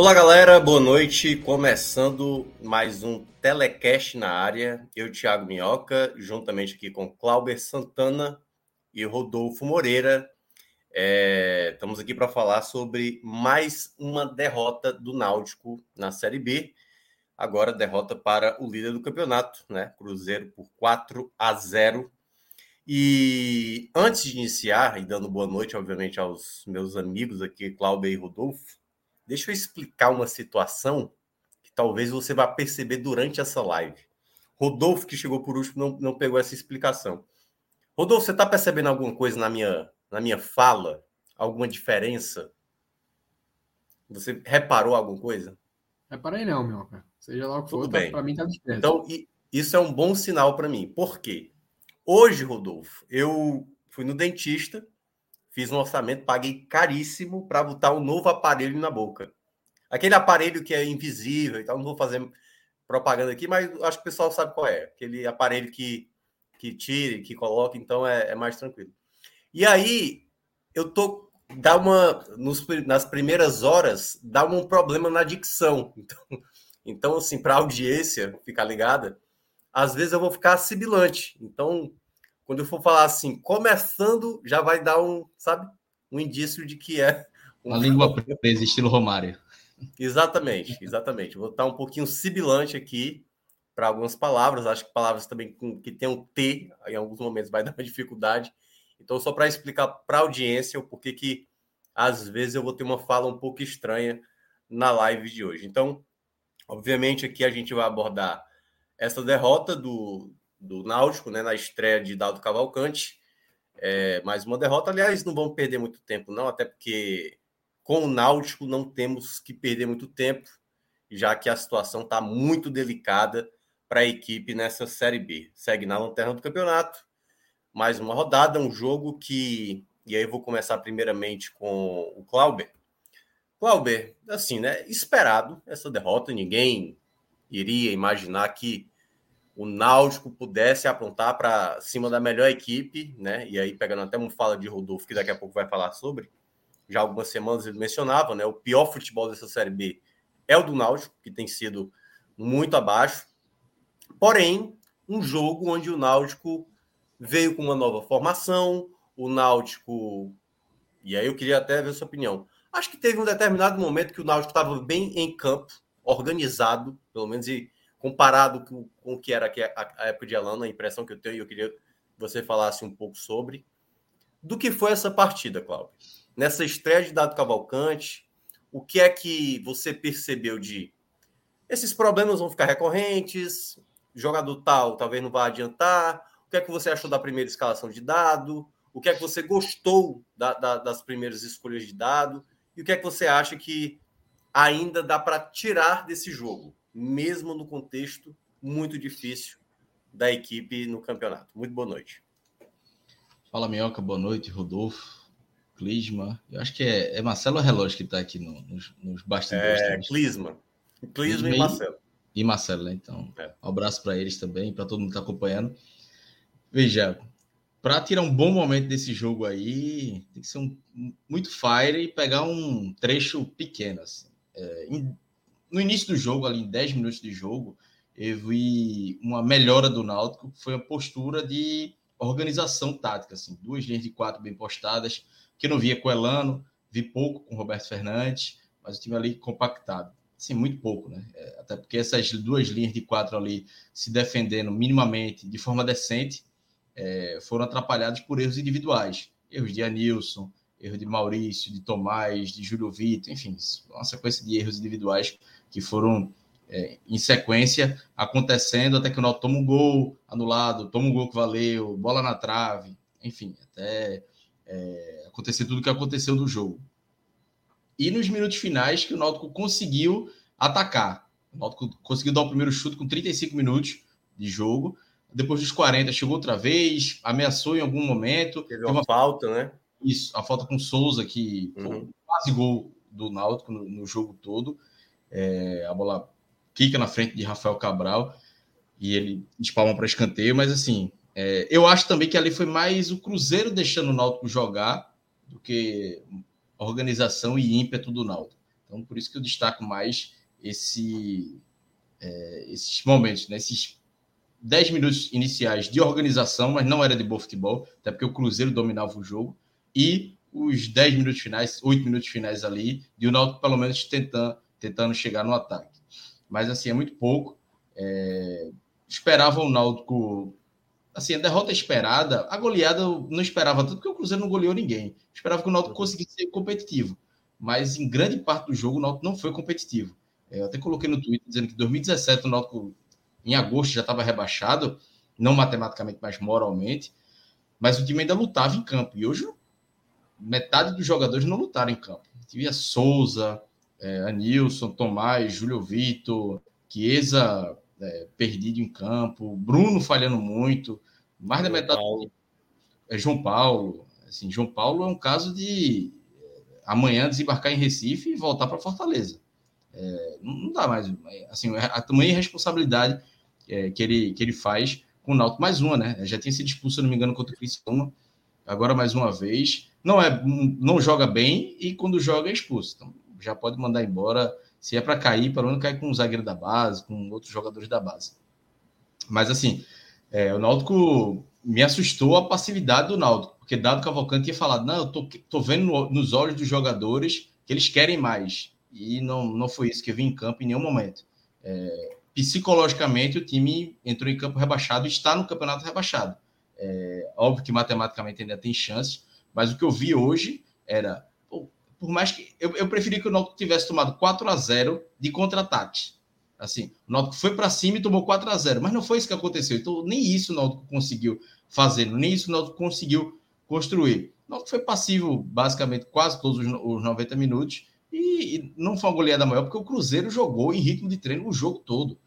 Olá, galera, boa noite. Começando mais um telecast na área. Eu, Thiago Minhoca, juntamente aqui com Clauber Santana e Rodolfo Moreira. É, estamos aqui para falar sobre mais uma derrota do Náutico na Série B. Agora, derrota para o líder do campeonato, né? Cruzeiro por 4 a 0. E antes de iniciar, e dando boa noite, obviamente, aos meus amigos aqui, Cláudio e Rodolfo, Deixa eu explicar uma situação que talvez você vá perceber durante essa live. Rodolfo, que chegou por último, não, não pegou essa explicação. Rodolfo, você está percebendo alguma coisa na minha, na minha fala? Alguma diferença? Você reparou alguma coisa? Reparei não, meu. Seja lá o que Tudo for, bem. para mim tá desperto. Então, isso é um bom sinal para mim. Por quê? Hoje, Rodolfo, eu fui no dentista Fiz um orçamento, paguei caríssimo para botar um novo aparelho na boca. Aquele aparelho que é invisível e tal, não vou fazer propaganda aqui, mas acho que o pessoal sabe qual é. Aquele aparelho que, que tira, que coloca, então é, é mais tranquilo. E aí, eu tô dá uma nos, nas primeiras horas dá um problema na dicção. Então, então assim, para a audiência ficar ligada, às vezes eu vou ficar sibilante. Então, quando eu for falar assim, começando, já vai dar um, sabe, um indício de que é uma língua presa, estilo Romário. Exatamente, exatamente. Vou estar um pouquinho sibilante aqui para algumas palavras. Acho que palavras também que tem um T, em alguns momentos vai dar uma dificuldade. Então, só para explicar para a audiência o porquê que às vezes eu vou ter uma fala um pouco estranha na live de hoje. Então, obviamente, aqui a gente vai abordar essa derrota do, do Náutico, né, na estreia de Dado Cavalcante. É, mais uma derrota. Aliás, não vamos perder muito tempo, não, até porque com o Náutico não temos que perder muito tempo, já que a situação está muito delicada para a equipe nessa Série B. Segue na lanterna do campeonato. Mais uma rodada, um jogo que. E aí eu vou começar primeiramente com o Clauber. Clauber, assim, né? Esperado essa derrota, ninguém iria imaginar que o Náutico pudesse aprontar para cima da melhor equipe, né? E aí, pegando até uma fala de Rodolfo, que daqui a pouco vai falar sobre, já algumas semanas ele mencionava, né? O pior futebol dessa Série B é o do Náutico, que tem sido muito abaixo. Porém, um jogo onde o Náutico veio com uma nova formação, o Náutico. E aí eu queria até ver sua opinião. Acho que teve um determinado momento que o Náutico estava bem em campo, organizado, pelo menos, e comparado com, com o que era a, época de Alano, a impressão que eu tenho, e eu queria que você falasse um pouco sobre, do que foi essa partida, Cláudio. Nessa estreia de Dado Cavalcante, o que é que você percebeu de esses problemas vão ficar recorrentes, jogador tal talvez não vá adiantar, o que é que você achou da primeira escalação de dado, o que é que você gostou da, da, das primeiras escolhas de dado, e o que é que você acha que ainda dá para tirar desse jogo? Mesmo no contexto muito difícil da equipe no campeonato. Muito boa noite. Fala, Minhoca, boa noite, Rodolfo, Clisma. Eu acho que é, é Marcelo Relógio que está aqui no, nos, nos bastidores. É, Clisma. Clisma e Marcelo. E Marcelo, né? Então, é. um abraço para eles também, para todo mundo que está acompanhando. Veja, para tirar um bom momento desse jogo aí, tem que ser um, muito fire e pegar um trecho pequeno. Assim. É, no início do jogo, ali em 10 minutos de jogo, eu vi uma melhora do Náutico, foi a postura de organização tática, assim, duas linhas de quatro bem postadas, que eu não via com Elano, vi pouco com Roberto Fernandes, mas o time ali compactado. Assim, muito pouco, né? É, até porque essas duas linhas de quatro ali se defendendo minimamente, de forma decente, é, foram atrapalhados por erros individuais. Erros de Anilson, erro de Maurício, de Tomás, de Júlio Vitor, enfim, uma sequência de erros individuais que foram é, em sequência acontecendo até que o Náutico toma um gol anulado, toma um gol que valeu, bola na trave, enfim, até é, acontecer tudo o que aconteceu do jogo. E nos minutos finais que o Náutico conseguiu atacar. O Náutico conseguiu dar o primeiro chute com 35 minutos de jogo. Depois dos 40 chegou outra vez, ameaçou em algum momento. Teve uma, falta, né? Isso, a falta com Souza, que uhum. quase gol do Náutico no, no jogo todo. É, a bola quica na frente de Rafael Cabral e ele espalma para escanteio, mas assim, é, eu acho também que ali foi mais o Cruzeiro deixando o Náutico jogar do que organização e ímpeto do Náutico. Então, por isso que eu destaco mais esse, é, esses momentos, né? esses 10 minutos iniciais de organização, mas não era de bom futebol, até porque o Cruzeiro dominava o jogo, e os 10 minutos finais, 8 minutos finais ali, de o Náutico pelo menos tentando, tentando chegar no ataque. Mas assim, é muito pouco. É... Esperava o Náutico. Assim, a derrota esperada, a goleada eu não esperava tanto, porque o Cruzeiro não goleou ninguém. Esperava que o Náutico conseguisse ser competitivo. Mas em grande parte do jogo, o Náutico não foi competitivo. É, eu até coloquei no Twitter dizendo que em 2017 o Náutico, em agosto, já estava rebaixado, não matematicamente, mas moralmente. Mas o time ainda lutava em campo. E hoje metade dos jogadores não lutaram em campo. Tivia Souza, é, Anilson, Tomás, Júlio Vitor, Chiesa é, perdido em campo, Bruno falhando muito, mais da metade. Paulo. É João Paulo. Assim, João Paulo é um caso de é, amanhã desembarcar em Recife e voltar para Fortaleza. É, não, não, dá mais. Assim, a tamanha responsabilidade é, que, ele, que ele faz com o Náutico. Mais uma, né? Já tinha sido expulso, se não me engano, contra o Criciúma. Agora mais uma vez não é não joga bem e quando joga é expulso. Então já pode mandar embora. Se é para cair, pelo menos cair com um zagueiro da base, com outros jogadores da base. Mas assim, é, o Náutico me assustou a passividade do Náutico, porque Dado Cavalcante tinha falado: não, eu tô, tô vendo no, nos olhos dos jogadores que eles querem mais. E não, não foi isso que eu vi em campo em nenhum momento. É, psicologicamente, o time entrou em campo rebaixado e está no campeonato rebaixado. É, óbvio que matematicamente ainda tem chances, mas o que eu vi hoje era, por mais que eu, eu preferi que o Náutico tivesse tomado 4 a 0 de contra-ataque. Assim, o Náutico foi para cima e tomou 4 a 0 mas não foi isso que aconteceu. Então, nem isso o Náutico conseguiu fazer, nem isso o Náutico conseguiu construir. O Náutico foi passivo basicamente quase todos os, os 90 minutos e, e não foi uma goleada maior, porque o Cruzeiro jogou em ritmo de treino o jogo todo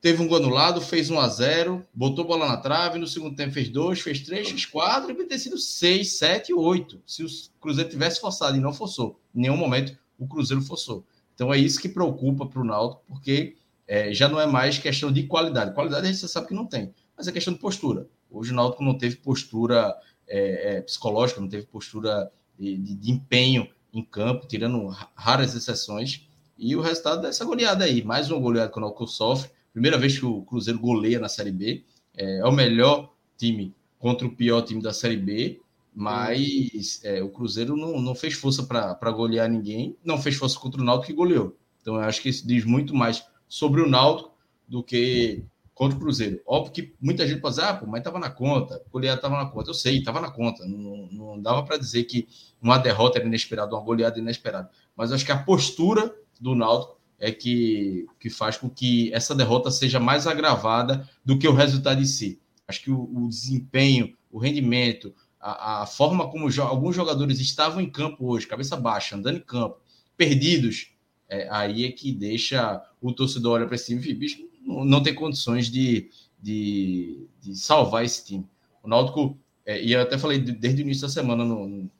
teve um gol anulado, fez 1 a 0 botou bola na trave, no segundo tempo fez 2, fez 3, fez 4, e ter sido 6, 7, 8, se o Cruzeiro tivesse forçado e não forçou. Em nenhum momento o Cruzeiro forçou. Então é isso que preocupa para o Náutico, porque é, já não é mais questão de qualidade. Qualidade a gente sabe que não tem, mas é questão de postura. Hoje o Náutico não teve postura é, é, psicológica, não teve postura de, de, de empenho em campo, tirando raras exceções, e o resultado dessa goleada aí, mais uma goleada que o Náutico sofre, Primeira vez que o Cruzeiro goleia na Série B. É, é o melhor time contra o pior time da Série B, mas é, o Cruzeiro não, não fez força para golear ninguém, não fez força contra o Náutico que goleou. Então eu acho que isso diz muito mais sobre o Náutico do que contra o Cruzeiro. Óbvio que muita gente pode dizer, ah, pô, mas estava na conta, o goleado estava na conta. Eu sei, estava na conta. Não, não dava para dizer que uma derrota era inesperada, uma goleada inesperada. Mas acho que a postura do Náutico é que, que faz com que essa derrota seja mais agravada do que o resultado em si. Acho que o, o desempenho, o rendimento, a, a forma como jo alguns jogadores estavam em campo hoje, cabeça baixa, andando em campo, perdidos, é, aí é que deixa o torcedor olhar para cima e bicho, não, não tem condições de, de, de, salvar esse time. O Náutico, é, e eu até falei desde o início da semana, no, no,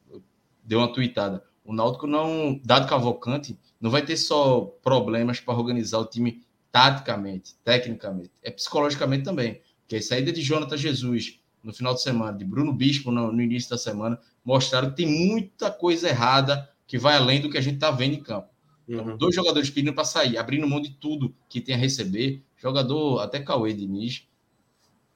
deu uma tweetada, o Náutico não, dado Cavalcante, não vai ter só problemas para organizar o time taticamente, tecnicamente, é psicologicamente também. Porque a saída de Jonathan Jesus no final de semana, de Bruno Bispo no, no início da semana, mostraram que tem muita coisa errada que vai além do que a gente está vendo em campo. Então, uhum. dois jogadores pedindo para sair, abrindo mão de tudo que tem a receber. Jogador, até Cauê Diniz,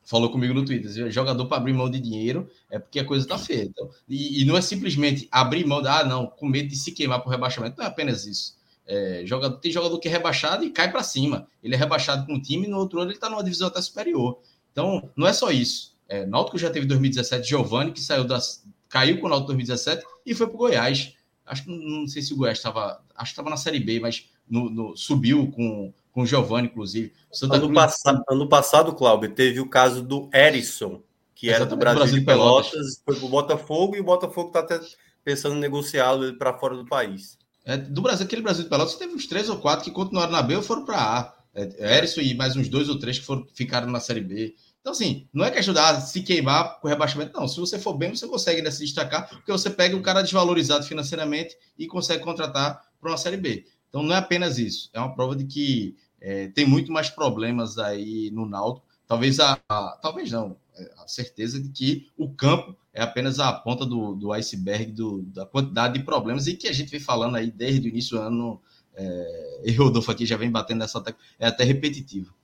falou comigo no Twitter, jogador para abrir mão de dinheiro é porque a coisa está feia. Então, e, e, não é simplesmente abrir mão, de, ah, não, com medo de se queimar para o rebaixamento, não é apenas isso. É, jogador, tem jogador que é rebaixado e cai para cima. Ele é rebaixado com um time, no outro ano ele está numa divisão até superior. Então, não é só isso. É, Náutico já teve 2017 Giovani, que saiu das, caiu com o Náutico 2017 e foi para o Goiás. Acho que não sei se o Goiás estava, acho que estava na Série B, mas no, no, subiu com, com o Giovani, inclusive. Santa ano, Cruz... passado, ano passado, Cláudio, teve o caso do Erisson, que era do Brasil, Brasil de Pelotas, Pelotas, foi para o Botafogo e o Botafogo está até pensando em negociá-lo para fora do país. É, do Brasil, aquele Brasil de Pelotas teve uns três ou quatro que continuaram na B ou foram para A. É, Erisson e mais uns dois ou três que foram, ficaram na Série B. Então, assim, não é que ajudar a se queimar com o rebaixamento, não. Se você for bem, você consegue ainda se destacar, porque você pega um cara desvalorizado financeiramente e consegue contratar para uma Série B. Então, não é apenas isso. É uma prova de que é, tem muito mais problemas aí no Náutico. Talvez a, a, talvez não, é, a certeza de que o campo é apenas a ponta do, do iceberg do, da quantidade de problemas e que a gente vem falando aí desde o início do ano. É, e Rodolfo aqui já vem batendo nessa tecla, é até repetitivo.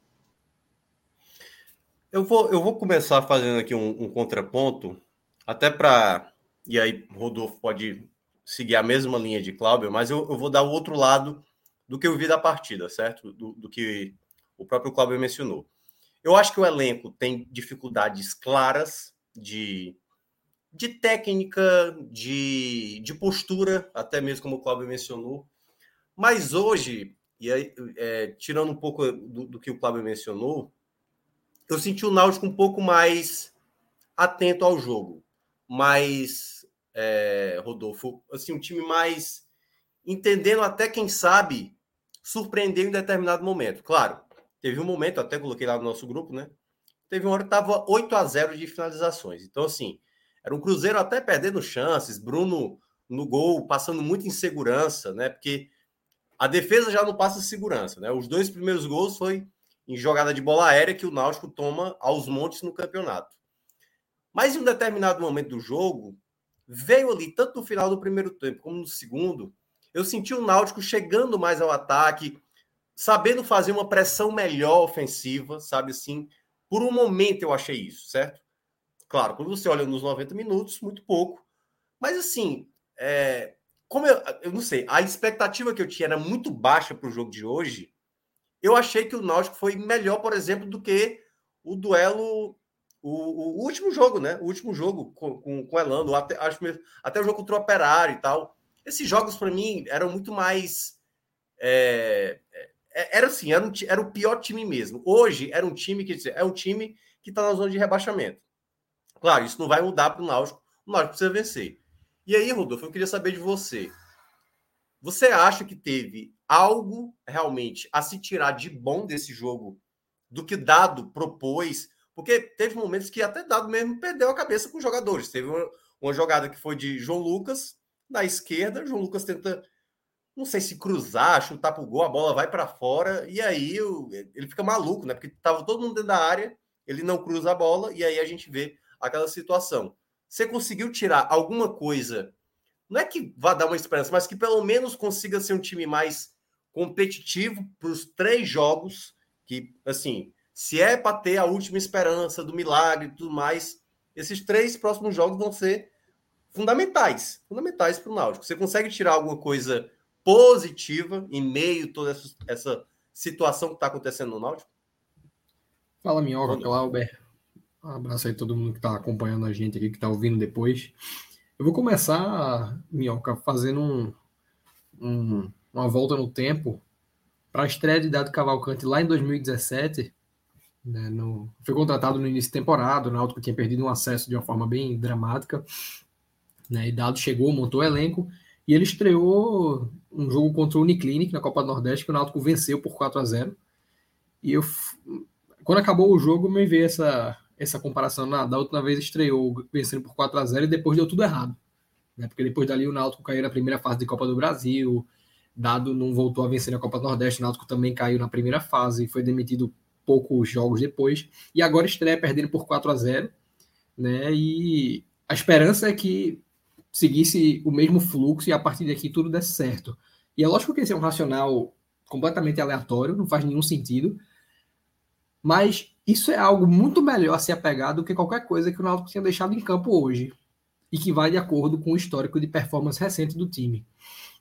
Eu vou, eu vou começar fazendo aqui um, um contraponto, até para. E aí, Rodolfo pode seguir a mesma linha de Cláudio, mas eu, eu, vou dar o outro lado do que eu vi da partida, certo? Do, do que o próprio Cláudio mencionou. Eu acho que o elenco tem dificuldades claras de, de técnica, de, de postura, até mesmo como o Cláudio mencionou. Mas hoje, e aí, é, tirando um pouco do, do que o Cláudio mencionou, eu senti o Náutico um pouco mais atento ao jogo, mais é, Rodolfo, assim, um time mais entendendo até quem sabe surpreender em determinado momento. Claro, teve um momento, até coloquei lá no nosso grupo, né? Teve uma hora que estava 8 a 0 de finalizações. Então, assim, era um Cruzeiro até perdendo chances, Bruno no gol, passando muita insegurança, né? Porque a defesa já não passa segurança, né? Os dois primeiros gols foi em jogada de bola aérea que o Náutico toma aos montes no campeonato. Mas em um determinado momento do jogo, veio ali, tanto no final do primeiro tempo como no segundo, eu senti o Náutico chegando mais ao ataque, sabendo fazer uma pressão melhor ofensiva, sabe assim? Por um momento eu achei isso, certo? Claro, quando você olha nos 90 minutos, muito pouco. Mas assim, é, como eu, eu não sei, a expectativa que eu tinha era muito baixa para o jogo de hoje eu achei que o Náutico foi melhor, por exemplo, do que o duelo, o, o último jogo, né? O último jogo com, com, com Elano, até, acho, até o jogo contra o Operário e tal. Esses jogos, para mim, eram muito mais. É, é, era assim, era, um, era o pior time mesmo. Hoje era um time que é um time que está na zona de rebaixamento. Claro, isso não vai mudar para o Náutico. O Náutico precisa vencer. E aí, Rodolfo, eu queria saber de você. Você acha que teve algo realmente a se tirar de bom desse jogo do que Dado propôs? Porque teve momentos que até Dado mesmo perdeu a cabeça com os jogadores. Teve uma, uma jogada que foi de João Lucas na esquerda. João Lucas tenta, não sei se cruzar, chutar para o gol, a bola vai para fora. E aí ele fica maluco, né? Porque estava todo mundo dentro da área, ele não cruza a bola. E aí a gente vê aquela situação. Você conseguiu tirar alguma coisa não é que vá dar uma esperança, mas que pelo menos consiga ser um time mais competitivo para os três jogos, que, assim, se é para ter a última esperança do milagre e tudo mais, esses três próximos jogos vão ser fundamentais, fundamentais para o Náutico. Você consegue tirar alguma coisa positiva em meio a toda essa, essa situação que está acontecendo no Náutico? Fala, Minhoca, Clauber. Um abraço aí a todo mundo que está acompanhando a gente aqui, que está ouvindo depois. Eu vou começar, Minhoca, fazendo um, um, uma volta no tempo para a estreia de Dado Cavalcante lá em 2017. Né, no, foi contratado no início da temporada, o Náutico tinha perdido um acesso de uma forma bem dramática. Né, e Dado chegou, montou o elenco e ele estreou um jogo contra o Uniclinic na Copa do Nordeste, que o Náutico venceu por 4 a 0 E eu, quando acabou o jogo, me veio essa, essa comparação. Na, da última vez estreou vencendo por 4 a 0 e depois deu tudo errado. Né? Porque depois dali o Náutico caiu na primeira fase de Copa do Brasil, Dado não voltou a vencer na Copa do Nordeste, o Náutico também caiu na primeira fase e foi demitido poucos jogos depois. E agora estreia perdendo por 4 a 0 né? E a esperança é que seguisse o mesmo fluxo e a partir daqui tudo desse certo. E é lógico que esse é um racional completamente aleatório, não faz nenhum sentido, mas isso é algo muito melhor a se apegar do que qualquer coisa que o Náutico tinha deixado em campo hoje e que vai de acordo com o histórico de performance recente do time.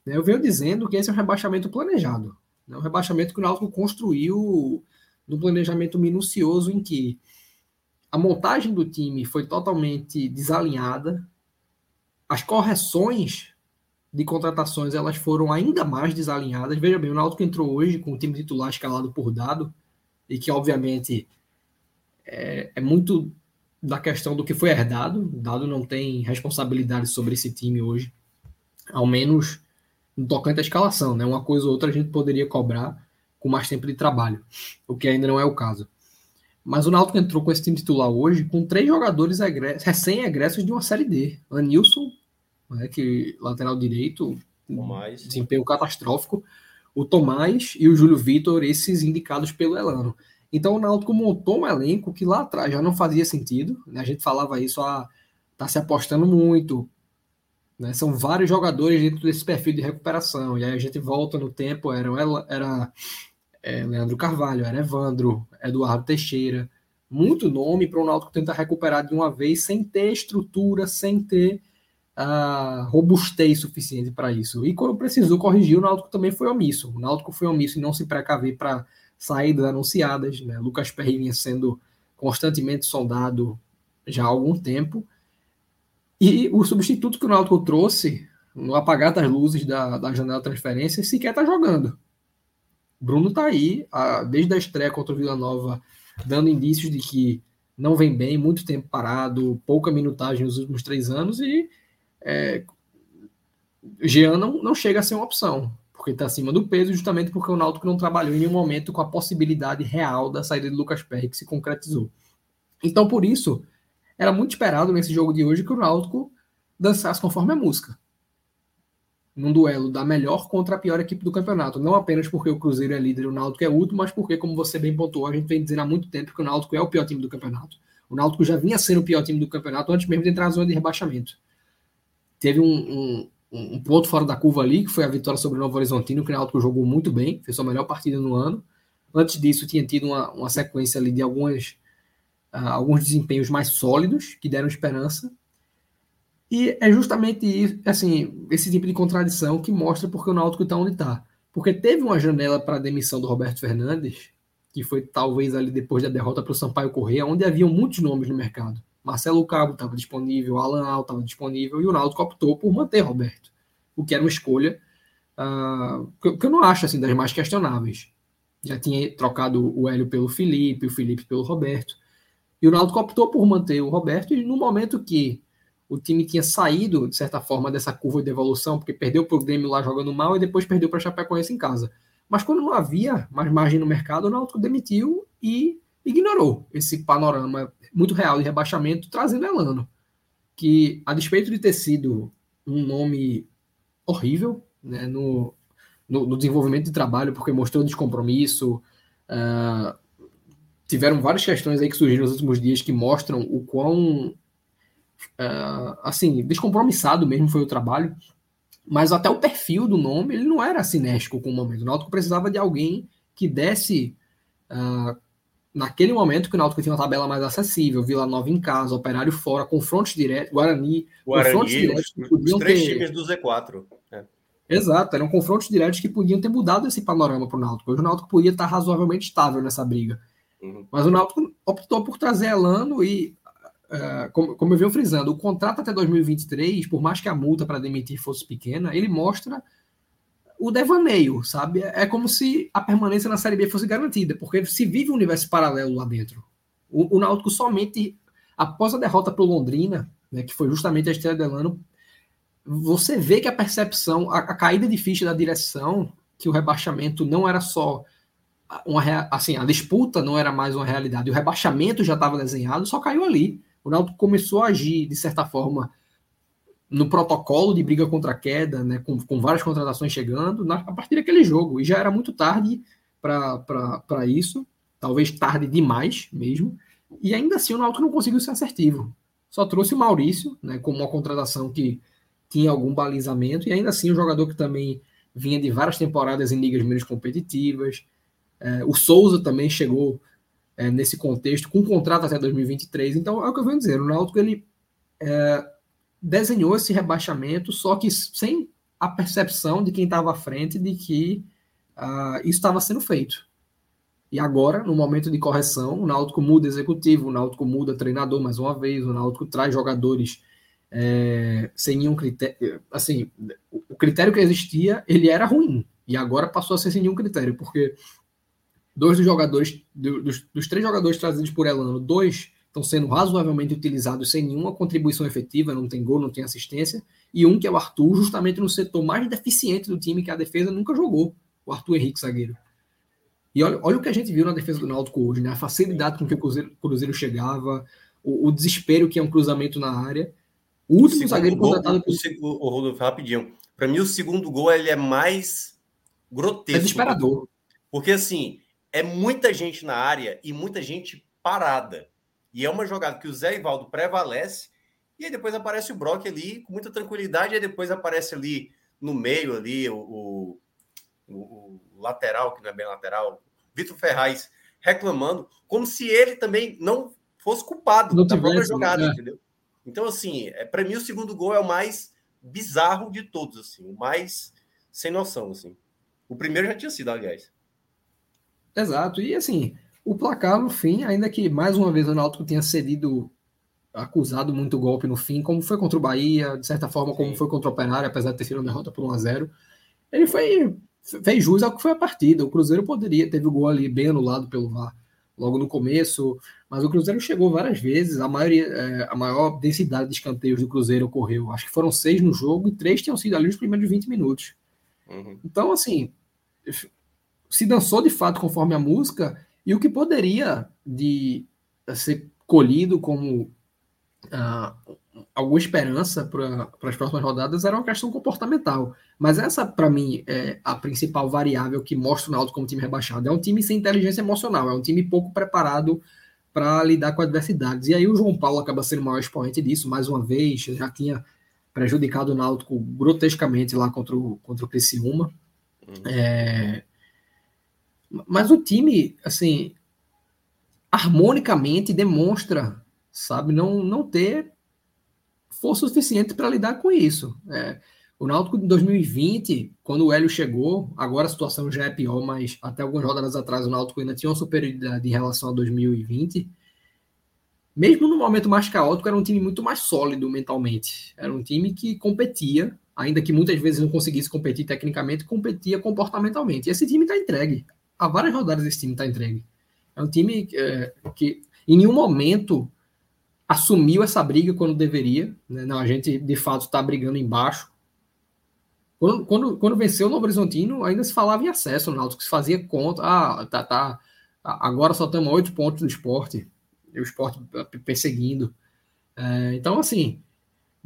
Eu venho dizendo que esse é um rebaixamento planejado, né? um rebaixamento que o Náutico construiu no planejamento minucioso em que a montagem do time foi totalmente desalinhada, as correções de contratações elas foram ainda mais desalinhadas. Veja bem, o Náutico entrou hoje com o time titular escalado por Dado, e que obviamente é, é muito da questão do que foi herdado. Dado não tem responsabilidade sobre esse time hoje, ao menos no tocante à escalação, né? Uma coisa ou outra a gente poderia cobrar com mais tempo de trabalho, o que ainda não é o caso. Mas o Náutico entrou com esse time titular hoje com três jogadores recém-egressos de uma Série D. Anilson, né, que lateral direito, Tomás. desempenho catastrófico. O Tomás e o Júlio Vitor, esses indicados pelo Elano. Então o Náutico montou um elenco que lá atrás já não fazia sentido. Né? A gente falava isso, ah, tá se apostando muito. Né? São vários jogadores dentro desse perfil de recuperação. E aí a gente volta no tempo, era, era é, Leandro Carvalho, era Evandro, Eduardo Teixeira. Muito nome para o Náutico tentar recuperar de uma vez sem ter estrutura, sem ter uh, robustez suficiente para isso. E quando precisou corrigir, o Náutico também foi omisso. O Náutico foi omisso em não se precaver para saídas anunciadas. Né? Lucas Perry vinha sendo constantemente sondado já há algum tempo. E o substituto que o Náutico trouxe, no apagar das luzes da, da janela de transferência, sequer está jogando. Bruno está aí, a, desde a estreia contra o Vila Nova, dando indícios de que não vem bem, muito tempo parado, pouca minutagem nos últimos três anos, e é, Jean não, não chega a ser uma opção porque está acima do peso, justamente porque o Náutico não trabalhou em nenhum momento com a possibilidade real da saída de Lucas Perry, que se concretizou. Então, por isso, era muito esperado nesse jogo de hoje que o Náutico dançasse conforme a música. Num duelo da melhor contra a pior equipe do campeonato. Não apenas porque o Cruzeiro é líder e o Náutico é último, mas porque, como você bem pontuou, a gente vem dizendo há muito tempo que o Náutico é o pior time do campeonato. O Náutico já vinha sendo o pior time do campeonato antes mesmo de entrar na zona de rebaixamento. Teve um, um um ponto fora da curva ali, que foi a vitória sobre o Novo Horizontino, que o Náutico jogou muito bem, fez sua melhor partida no ano. Antes disso, tinha tido uma, uma sequência ali de algumas, uh, alguns desempenhos mais sólidos, que deram esperança. E é justamente assim, esse tipo de contradição que mostra porque o Náutico está onde está. Porque teve uma janela para a demissão do Roberto Fernandes, que foi talvez ali depois da derrota para o Sampaio Correia, onde haviam muitos nomes no mercado. Marcelo Cabo estava disponível, Alan Al estava disponível, e o Náutico optou por manter Roberto, o que era uma escolha uh, que, que, eu não acho assim das mais questionáveis. Já tinha trocado o Hélio pelo Felipe, o Felipe pelo Roberto, e o Náutico optou por manter o Roberto, e no momento que o time tinha saído, de certa forma, dessa curva de evolução, porque perdeu para o Grêmio lá jogando mal e depois perdeu para a Chapecoense em casa. Mas quando não havia mais margem no mercado, o Náutico demitiu e ignorou esse panorama muito real de rebaixamento, trazendo Elano, que a despeito de ter sido um nome horrível né, no, no, no, desenvolvimento de trabalho, porque mostrou descompromisso, uh, tiveram várias questões aí que surgiram nos últimos dias que mostram o quão uh, assim descompromissado mesmo foi o trabalho, mas até o perfil do nome ele não era sinérgico com o momento. O Náutico precisava de alguém que desse uh, naquele momento que o Náutico tinha uma tabela mais acessível, Vila Nova em casa, Operário fora, confrontos diretos, Guarani, Guarani confrontos diretos que podiam os três ter... times do Z4. É. Exato, eram confrontos diretos que podiam ter mudado esse panorama para o Náutico. Hoje o Náutico podia estar razoavelmente estável nessa briga. Uhum. Mas o Náutico optou por trazer Elano e, uh, como, como eu venho frisando, o contrato até 2023, por mais que a multa para demitir fosse pequena, ele mostra o devaneio, sabe? É como se a permanência na Série B fosse garantida, porque se vive um universo paralelo lá dentro. O, o Náutico somente, após a derrota para o Londrina, né, que foi justamente a estreia do Elano, você vê que a percepção, a, a, caída de ficha da direção, que o rebaixamento não era só uma assim, a disputa não era mais uma realidade, o rebaixamento já estava desenhado, só caiu ali. O Náutico começou a agir de certa forma no protocolo de briga contra a queda, né, com, com várias contratações chegando, na, a partir daquele jogo. E já era muito tarde para isso, talvez tarde demais mesmo. E ainda assim o Náutico não conseguiu ser assertivo. Só trouxe o Maurício, né, como uma contratação que tinha algum balizamento, e ainda assim um jogador que também vinha de várias temporadas em ligas menos competitivas. É, o Souza também chegou é, nesse contexto, com um contrato até 2023. Então é o que eu venho dizer, o Náutico ele. É, desenhou esse rebaixamento, só que sem a percepção de quem estava à frente de que uh, isso estava sendo feito. E agora, no momento de correção, o Náutico muda executivo, o Náutico muda treinador mais uma vez, o Náutico traz jogadores é, sem nenhum critério. Assim, o critério que existia, ele era ruim. E agora passou a ser sem nenhum critério, porque dois dos jogadores, dos, dos três jogadores trazidos por Elano, dois estão sendo razoavelmente utilizados sem nenhuma contribuição efetiva, não tem gol, não tem assistência, e um que é o Arthur, justamente no setor mais deficiente do time, que a defesa nunca jogou, o Arthur Henrique, zagueiro. E olha, olha o que a gente viu na defesa do Náutico hoje, né? A facilidade com que o Cruzeiro, Cruzeiro chegava, o, o, desespero que é um cruzamento na área. O último o zagueiro gol, contratado por... O, o Rodolfo, rapidinho. Para mim, o segundo gol ele é mais grotesco. É desesperador. Porque, assim, é muita gente na área e muita gente parada. E é uma jogada que o Zé Ivaldo prevalece, e aí depois aparece o Brock ali com muita tranquilidade, e aí depois aparece ali no meio ali o, o, o, o lateral, que não é bem lateral, Vitor Ferraz reclamando, como se ele também não fosse culpado não da própria jogada, é. entendeu? Então, assim, é, para mim o segundo gol é o mais bizarro de todos, assim, o mais sem noção, assim. O primeiro já tinha sido, aliás. Exato, e assim, o placar no fim, ainda que mais uma vez o Náutico tenha cedido, acusado muito golpe no fim, como foi contra o Bahia, de certa forma, como Sim. foi contra o Operário, apesar de ter sido uma derrota por 1 a 0 ele foi fez jus ao que foi a partida. O Cruzeiro poderia, teve o gol ali bem anulado pelo VAR logo no começo, mas o Cruzeiro chegou várias vezes. A, maioria, é, a maior densidade de escanteios do Cruzeiro ocorreu. Acho que foram seis no jogo e três tinham sido ali nos primeiros 20 minutos. Uhum. Então, assim, se dançou de fato conforme a música e o que poderia de ser colhido como ah, alguma esperança para as próximas rodadas era uma questão comportamental. Mas essa, para mim, é a principal variável que mostra o Náutico como time rebaixado. É um time sem inteligência emocional, é um time pouco preparado para lidar com adversidades. E aí o João Paulo acaba sendo o maior expoente disso, mais uma vez, já tinha prejudicado o Náutico grotescamente lá contra o, contra o Criciúma. Uhum. É... Mas o time, assim, harmonicamente demonstra, sabe, não, não ter força suficiente para lidar com isso. É, o Náutico em 2020, quando o Hélio chegou, agora a situação já é pior, mas até algumas rodadas atrás o Náutico ainda tinha uma superioridade em relação a 2020. Mesmo no momento mais caótico, era um time muito mais sólido mentalmente. Era um time que competia, ainda que muitas vezes não conseguisse competir tecnicamente, competia comportamentalmente. E esse time está entregue. Há várias rodadas esse time está entregue. É um time é, que em nenhum momento assumiu essa briga quando deveria. Né? Não, a gente de fato está brigando embaixo. Quando, quando, quando venceu o Novo Horizontino, ainda se falava em acesso no Náutico, se fazia conta. Ah, tá, tá. Agora só estamos oito pontos do esporte. E o esporte perseguindo. É, então, assim,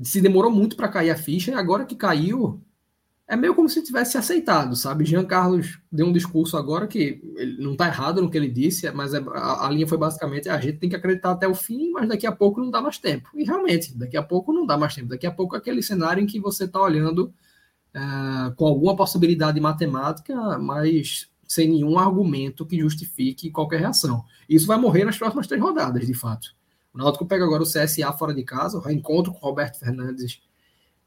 se demorou muito para cair a ficha, e agora que caiu, é meio como se tivesse aceitado, sabe? Jean Carlos deu um discurso agora que não está errado no que ele disse, mas é, a, a, linha foi basicamente a gente tem que acreditar até o fim, mas daqui a pouco não dá mais tempo. E realmente, daqui a pouco não dá mais tempo. Daqui a pouco é aquele cenário em que você está olhando é, com alguma possibilidade matemática, mas sem nenhum argumento que justifique qualquer reação. Isso vai morrer nas próximas três rodadas, de fato. O Náutico pega agora o CSA fora de casa, o reencontro com o Roberto Fernandes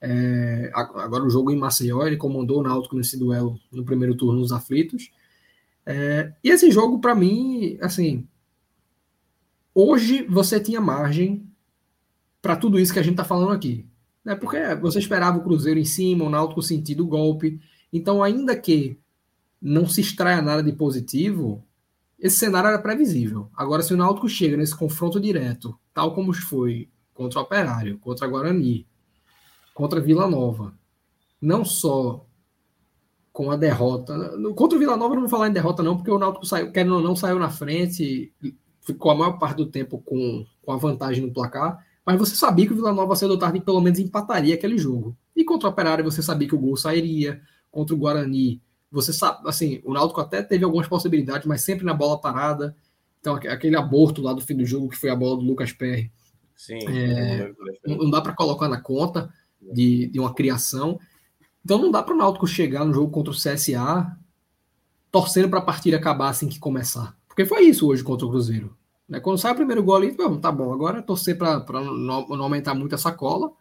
é, agora o jogo em Maceió, ele comandou o Náutico nesse duelo no primeiro turno nos aflitos. É, e esse jogo, para mim, assim, hoje você tinha margem para tudo isso que a gente está falando aqui. Né? Porque você esperava o Cruzeiro em cima, o Náutico sentindo o golpe. Então, ainda que não se extraia nada de positivo, esse cenário era previsível. Agora, se o Náutico chega nesse confronto direto, tal como foi contra o Operário, contra a Guarani, contra Vila Nova. Não só com a derrota. Contra o Vila Nova, não vou falar em derrota, não, porque o Náutico saiu, querendo ou não, saiu na frente, ficou a maior parte do tempo com, com a vantagem no placar. Mas você sabia que o Vila Nova cedo ou tarde pelo menos empataria aquele jogo. E contra o Operário você sabia que o gol sairia. Contra o Guarani, você sabe, assim, o Náutico até teve algumas possibilidades, mas sempre na bola parada. Então, aquele aborto lá do fim do jogo, que foi a bola do Lucas Perry. Sim. É, não dá para colocar na conta de, de uma criação. Então não dá para o Náutico chegar no jogo contra o CSA torcendo para a partida acabar assim que começar. Porque foi isso hoje contra o Cruzeiro. Né? Quando sai o primeiro gol ali, vamos, tá bom, agora é torcer para não, não, aumentar muito essa cola.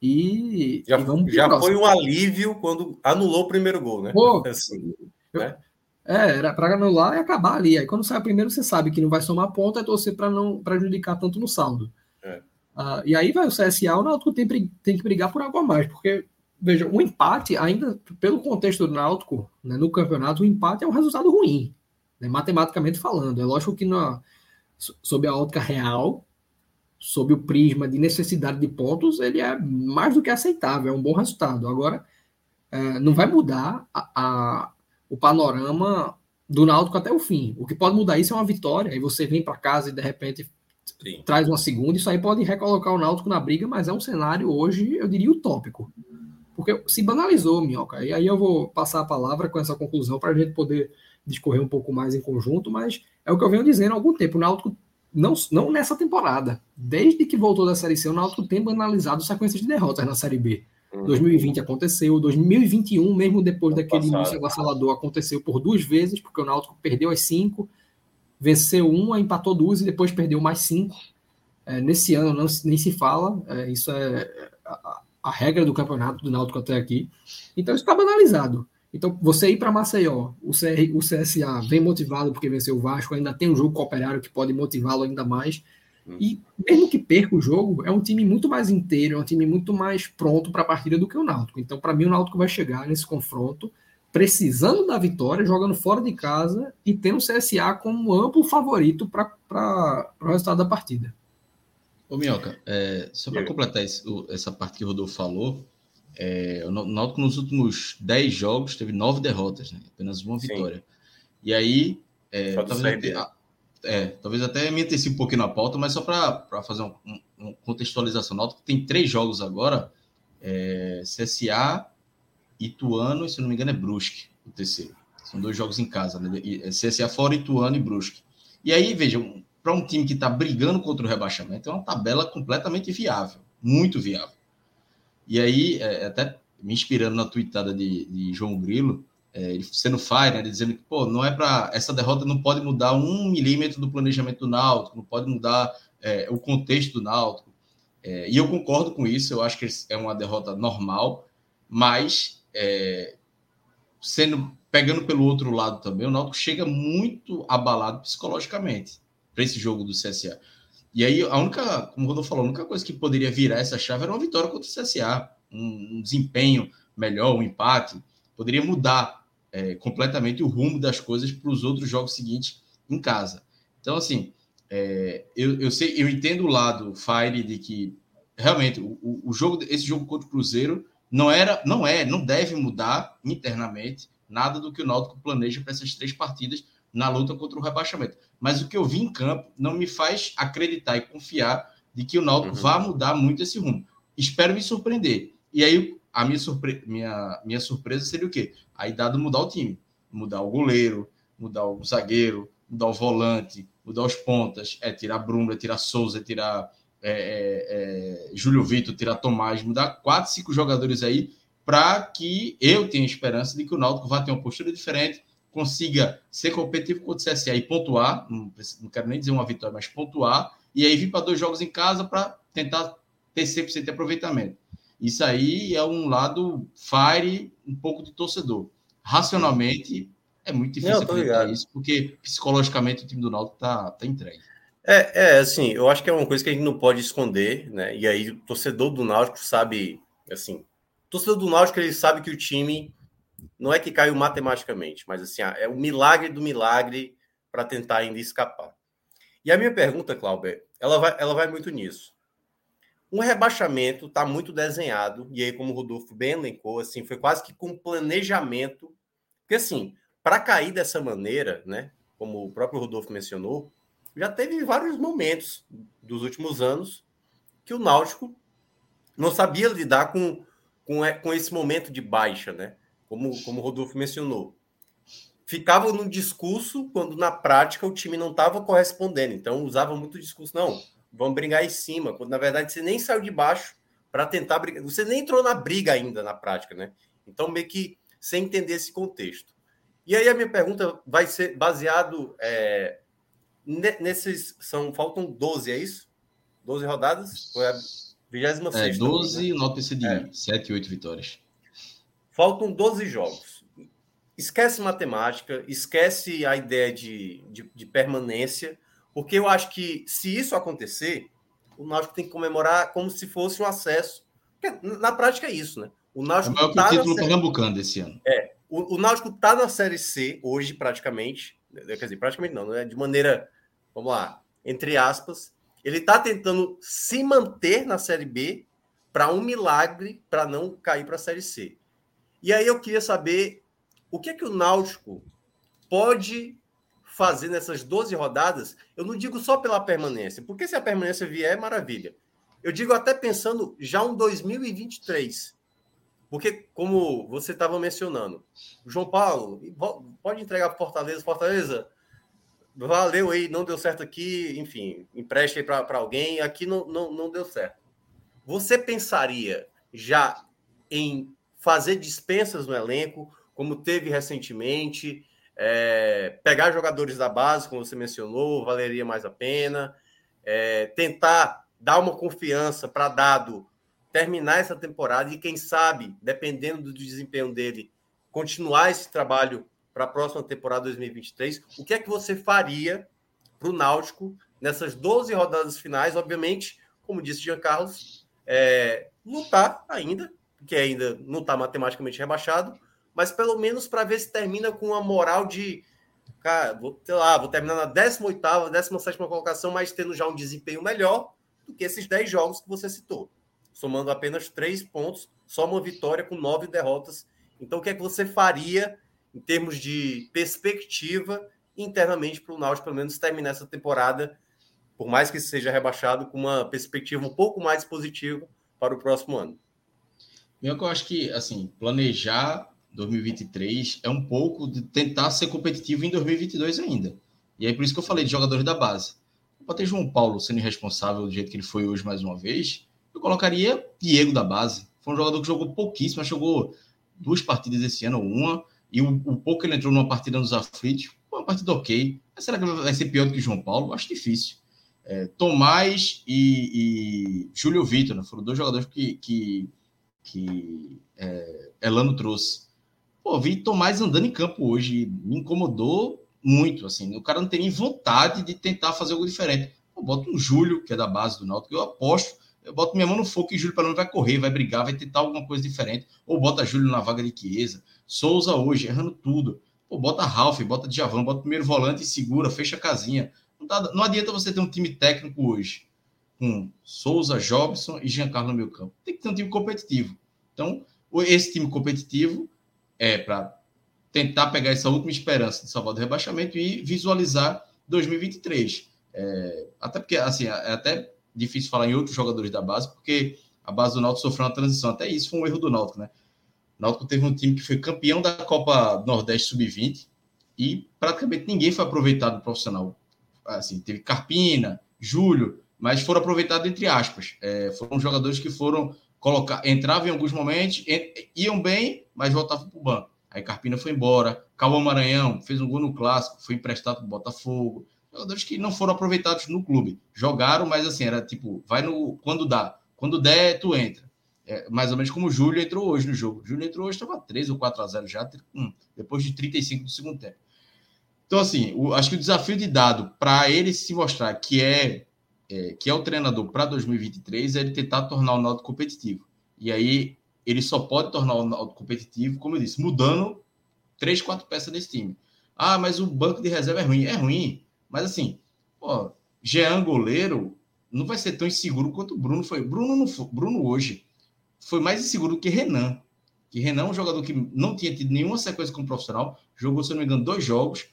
E já, e já foi um alívio quando anulou o primeiro gol, né? Pô, assim, eu, né? É, era para anular e acabar ali. Aí quando sai o primeiro, você sabe que não vai somar ponta, é torcer para não prejudicar tanto no saldo. Uh, e aí vai o CSA, o Náutico tem, tem que brigar por algo a mais, porque, veja, o empate, ainda pelo contexto do Náutico, né, no campeonato, o empate é um resultado ruim, né, matematicamente falando. É lógico que na, sob a ótica real, sob o prisma de necessidade de pontos, ele é mais do que aceitável, é um bom resultado. Agora, é, não vai mudar a, a, o panorama do Náutico até o fim. O que pode mudar isso é uma vitória, aí você vem para casa e de repente Sim. traz uma segunda, isso aí pode recolocar o Náutico na briga, mas é um cenário hoje, eu diria, utópico. Porque se banalizou, Minhoca, e aí eu vou passar a palavra com essa conclusão para a gente poder discorrer um pouco mais em conjunto, mas é o que eu venho dizendo há algum tempo. O Náutico não, não nessa temporada. Desde que voltou da Série C, o Náutico tem banalizado sequências de derrotas na Série B. Uhum. 2020 aconteceu, 2021, mesmo depois daquele início avassalador, aconteceu por duas vezes, porque o Náutico perdeu as cinco, venceu uma, empatou duas e depois perdeu mais cinco. É, nesse ano não, nem se fala, é, isso é a, a, regra do campeonato do Náutico até aqui. Então isso está banalizado. Então, você ir para Maceió, o, CR, o CSA vem motivado porque venceu o Vasco, ainda tem um jogo com o Operário que pode motivá-lo ainda mais. E mesmo que perca o jogo, é um time muito mais inteiro, é um time muito mais pronto para a partida do que o Náutico. Então, para mim, o Náutico vai chegar nesse confronto precisando da vitória, jogando fora de casa e tendo o CSA como amplo favorito para o resultado da partida. Ô, Minhoca, é, só para completar esse, essa parte que o Rodolfo falou, é, o Náutico nos últimos 10 jogos teve 9 derrotas, né? apenas uma Sim. vitória. E aí, é, talvez, até, é, talvez até me antecipe um pouquinho na pauta, mas só para fazer uma um, um contextualização. O Náutico tem três jogos agora, é, CSA, Ituano e, se não me engano, é Brusque, o terceiro. São dois jogos em casa, né? É CSA fora, Ituano e Brusque. E aí, veja, para um time que está brigando contra o rebaixamento, é uma tabela completamente viável, muito viável. E aí, é, até me inspirando na tweetada de, de João Grilo, é, ele sendo fire, né, dizendo que pô, não é para essa derrota não pode mudar um milímetro do planejamento do Náutico, não pode mudar é, o contexto do Náutico. É, e eu concordo com isso, eu acho que é uma derrota normal, mas é, sendo pegando pelo outro lado também, o Náutico chega muito abalado psicologicamente para esse jogo do CSA. E aí, a única, como o Rodolfo falou, a única coisa que poderia virar essa chave era uma vitória contra o CSA, um, um desempenho melhor, um empate, poderia mudar é, completamente o rumo das coisas para os outros jogos seguintes em casa. Então, assim, é, eu, eu sei, eu entendo o lado Fire de que realmente o, o jogo, esse jogo contra o Cruzeiro não era, não é, não deve mudar internamente nada do que o Náutico planeja para essas três partidas na luta contra o rebaixamento. Mas o que eu vi em campo não me faz acreditar e confiar de que o Náutico uhum. vá mudar muito esse rumo. Espero me surpreender. E aí a minha, surpre... minha, minha surpresa seria o quê? Aí dado mudar o time, mudar o goleiro, mudar o zagueiro, mudar o volante, mudar os pontas, é tirar Bruno, é tirar Souza, é tirar é, é, é, Júlio Vitor, tirar Tomás, mudar quatro, cinco jogadores aí para que eu tenha esperança de que o Náutico vá ter uma postura diferente, consiga ser competitivo contra o CSA e pontuar, não, não quero nem dizer uma vitória, mas pontuar, e aí vir para dois jogos em casa para tentar ter 100% de aproveitamento. Isso aí é um lado fire um pouco de torcedor. Racionalmente, é muito difícil acreditar isso, porque psicologicamente o time do Náutico tá, tá entregue. É, é, assim, eu acho que é uma coisa que a gente não pode esconder, né? E aí o torcedor do Náutico sabe, assim, o torcedor do Náutico ele sabe que o time não é que caiu matematicamente, mas assim, é o milagre do milagre para tentar ainda escapar. E a minha pergunta, Cláudio, ela vai, ela vai muito nisso. Um rebaixamento está muito desenhado, e aí, como o Rodolfo bem elencou, assim, foi quase que com planejamento. Porque, assim, para cair dessa maneira, né, como o próprio Rodolfo mencionou, já teve vários momentos dos últimos anos que o Náutico não sabia lidar com, com, com esse momento de baixa, né? Como, como o Rodolfo mencionou. Ficava no discurso quando na prática o time não estava correspondendo. Então usava muito o discurso, não, vão brigar em cima, quando na verdade você nem saiu de baixo para tentar brigar. Você nem entrou na briga ainda na prática, né? Então, meio que sem entender esse contexto. E aí a minha pergunta vai ser baseado é, nesses. São, faltam 12, é isso? 12 rodadas? Foi a 26. É, 12, né? nota-se de é. 7, 8 vitórias. Faltam 12 jogos. esquece matemática, esquece a ideia de, de, de, permanência, porque eu acho que se isso acontecer, o Náutico tem que comemorar como se fosse um acesso. Na prática é isso, né? O Náutico é o tá título série... pernambucano desse ano. É, o, o Náutico está na Série C hoje, praticamente. Quer dizer, praticamente não, né? De maneira, vamos lá, entre aspas. Ele está tentando se manter na Série B para um milagre para não cair para a Série C. E aí eu queria saber o que é que o Náutico pode fazer nessas 12 rodadas. Eu não digo só pela permanência, porque se a permanência vier, é maravilha. Eu digo até pensando já um 2023. Porque, como você estava mencionando, João Paulo, pode entregar para Fortaleza. Fortaleza, valeu aí, não deu certo aqui, enfim, empreste para alguém, aqui não, não, não deu certo. Você pensaria já em fazer dispensas no elenco, como teve recentemente, é, pegar jogadores da base, como você mencionou, valeria mais a pena, é, tentar dar uma confiança para dado terminar essa temporada e quem sabe, dependendo do desempenho dele, continuar esse trabalho para a próxima temporada 2023. O que é que você faria para o Náutico nessas 12 rodadas finais? Obviamente, como disse Jean Carlos, é, lutar ainda, que ainda não está matematicamente rebaixado, mas pelo menos para ver se termina com uma moral de, cara, vou, sei lá, vou terminar na 18ª, 17ª colocação, mas tendo já um desempenho melhor do que esses 10 jogos que você citou. Somando apenas 3 pontos, só uma vitória com 9 derrotas. Então, o que é que você faria em termos de perspectiva internamente para o Náutico, pelo menos, terminar essa temporada, por mais que seja rebaixado, com uma perspectiva um pouco mais positiva para o próximo ano? Eu acho que, assim, planejar 2023 é um pouco de tentar ser competitivo em 2022 ainda. E aí por isso que eu falei de jogadores da base. Para ter João Paulo sendo irresponsável do jeito que ele foi hoje mais uma vez, eu colocaria Diego da base. Foi um jogador que jogou pouquíssimo, jogou duas partidas esse ano, uma, e o, o pouco ele entrou numa partida nos aflitos, uma partida ok. Mas será que vai ser pior do que João Paulo? Acho difícil. É, Tomás e, e Júlio Vitor né, foram dois jogadores que, que, que é, Elano trouxe. Pô, vi Tomás andando em campo hoje, me incomodou muito, assim, o cara não tem nem vontade de tentar fazer algo diferente. Eu boto um Júlio, que é da base do Náutico, eu aposto, eu boto minha mão no fogo que Júlio para não vai correr, vai brigar, vai tentar alguma coisa diferente, ou bota Júlio na vaga de Chiesa, Souza hoje, errando tudo. Pô, bota Ralf, bota Djavan, bota primeiro volante e segura, fecha a casinha. Não, dá, não adianta você ter um time técnico hoje com Souza, Jobson e Giancarlo no meu campo. Tem que ter um time competitivo. Então, esse time competitivo é para tentar pegar essa última esperança de salvar do rebaixamento e visualizar 2023. É, até porque, assim, é até difícil falar em outros jogadores da base, porque a base do Náutico sofreu uma transição. Até isso foi um erro do Náutico, né? O Náutico teve um time que foi campeão da Copa Nordeste Sub-20 e praticamente ninguém foi aproveitado no profissional. Assim, teve Carpina, Júlio, mas foram aproveitados entre aspas. É, foram jogadores que foram colocar, entravam em alguns momentos, iam bem, mas voltavam para o banco. Aí Carpina foi embora, Cauã Maranhão fez um gol no clássico, foi emprestado para o Botafogo. Jogadores que não foram aproveitados no clube. Jogaram, mas assim, era tipo, vai no. Quando dá. Quando der, tu entra. É, mais ou menos como o Júlio entrou hoje no jogo. O Júlio entrou hoje, estava 3 ou 4 a 0 já, hum, depois de 35 do segundo tempo. Então, assim, o, acho que o desafio de dado para ele se mostrar que é é, que é o treinador para 2023, é ele tentar tornar o Náutico competitivo. E aí ele só pode tornar o Náutico competitivo, como eu disse, mudando três, quatro peças desse time. Ah, mas o banco de reserva é ruim. É ruim, mas assim, ó, Jean goleiro não vai ser tão inseguro quanto o Bruno foi. Bruno, não foi, Bruno hoje foi mais inseguro que Renan. Que Renan é um jogador que não tinha tido nenhuma sequência como profissional, jogou, se não me engano, dois jogos,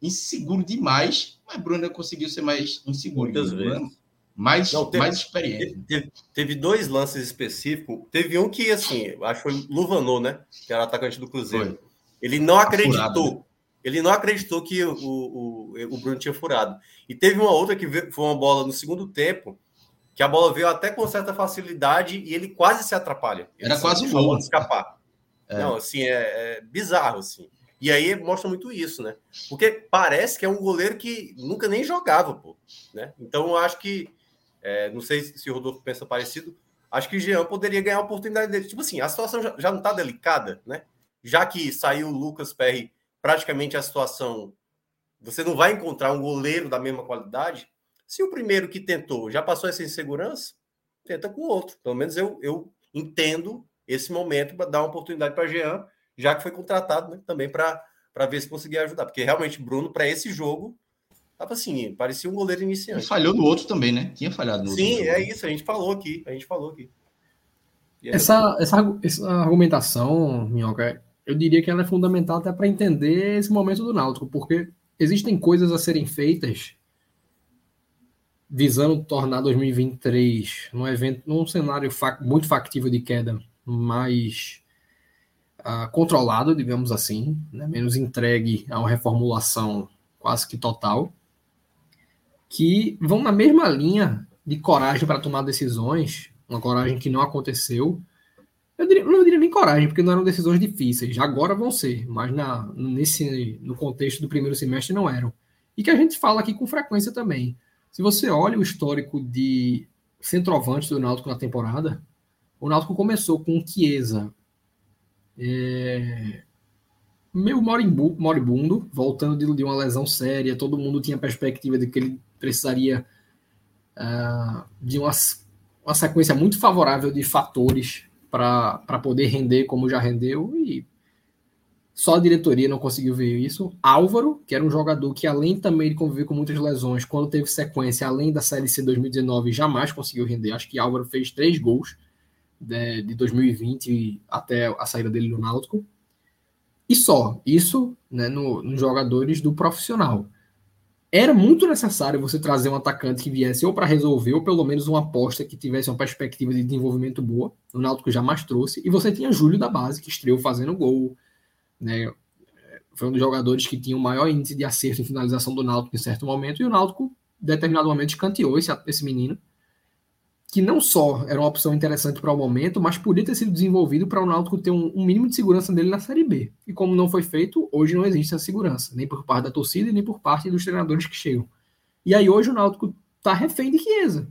inseguro demais, mas Bruno conseguiu ser mais inseguro. Muitas vezes. Mais, Não, teve, mais experiente. Teve, teve, dois lances específicos. Teve um que, assim, acho que foi Luvanô, né? Que era atacante do Cruzeiro. Foi. Ele não acreditou. Furado, né? Ele não acreditou que o, o, o Bruno tinha furado. E teve uma outra que foi uma bola no segundo tempo, que a bola veio até com certa facilidade e ele quase se atrapalha. Ele era quase um gol. escapar. É. Não, assim, é, é bizarro, assim. E aí mostra muito isso, né? Porque parece que é um goleiro que nunca nem jogava, pô. Né? Então eu acho que. É, não sei se o Rodolfo pensa parecido. Acho que o Jean poderia ganhar a oportunidade dele. Tipo assim, a situação já, já não tá delicada, né? já que saiu o Lucas Perry, praticamente a situação, você não vai encontrar um goleiro da mesma qualidade. Se o primeiro que tentou já passou essa insegurança, tenta com o outro. Pelo menos eu, eu entendo esse momento para dar uma oportunidade para Jean, já que foi contratado né, também para ver se conseguia ajudar. Porque realmente, Bruno, para esse jogo, tava assim, parecia um goleiro iniciante. E falhou no outro também, né? Tinha falhado no Sim, outro. Sim, é isso, a gente falou aqui. A gente falou aqui. Essa, essa, essa argumentação, Minhoca, eu diria que ela é fundamental até para entender esse momento do Náutico, porque existem coisas a serem feitas visando tornar 2023 num evento, num cenário muito factível de queda, mais uh, controlado, digamos assim, né? menos entregue a uma reformulação quase que total, que vão na mesma linha de coragem para tomar decisões, uma coragem que não aconteceu. Eu diria, não diria nem coragem, porque não eram decisões difíceis, agora vão ser, mas na, nesse, no contexto do primeiro semestre não eram. E que a gente fala aqui com frequência também. Se você olha o histórico de centroavante do Náutico na temporada, o Náutico começou com Chiesa é, meio moribundo, voltando de, uma lesão séria. Todo mundo tinha perspectiva de que ele precisaria uh, de uma, uma sequência muito favorável de fatores para poder render como já rendeu. E só a diretoria não conseguiu ver isso. Álvaro, que era um jogador que, além também de conviver com muitas lesões, quando teve sequência, além da Série C 2019, jamais conseguiu render. Acho que Álvaro fez três gols de, de 2020 até a saída dele no Náutico. E só, isso né, no, nos jogadores do profissional. Era muito necessário você trazer um atacante que viesse ou para resolver, ou pelo menos uma aposta que tivesse uma perspectiva de desenvolvimento boa. O Náutico jamais trouxe. E você tinha Júlio da base, que estreou fazendo gol né? Foi um dos jogadores que tinha o maior índice de acerto em finalização do Náutico em certo momento, e o Náutico, em determinado momento, escanteou esse, esse menino, que não só era uma opção interessante para o momento, mas podia ter sido desenvolvido para o Náutico ter um, um, mínimo de segurança dele na Série B. E como não foi feito, hoje não existe essa segurança, nem por parte da torcida nem por parte dos treinadores que chegam. E aí hoje o Náutico está refém de Chiesa.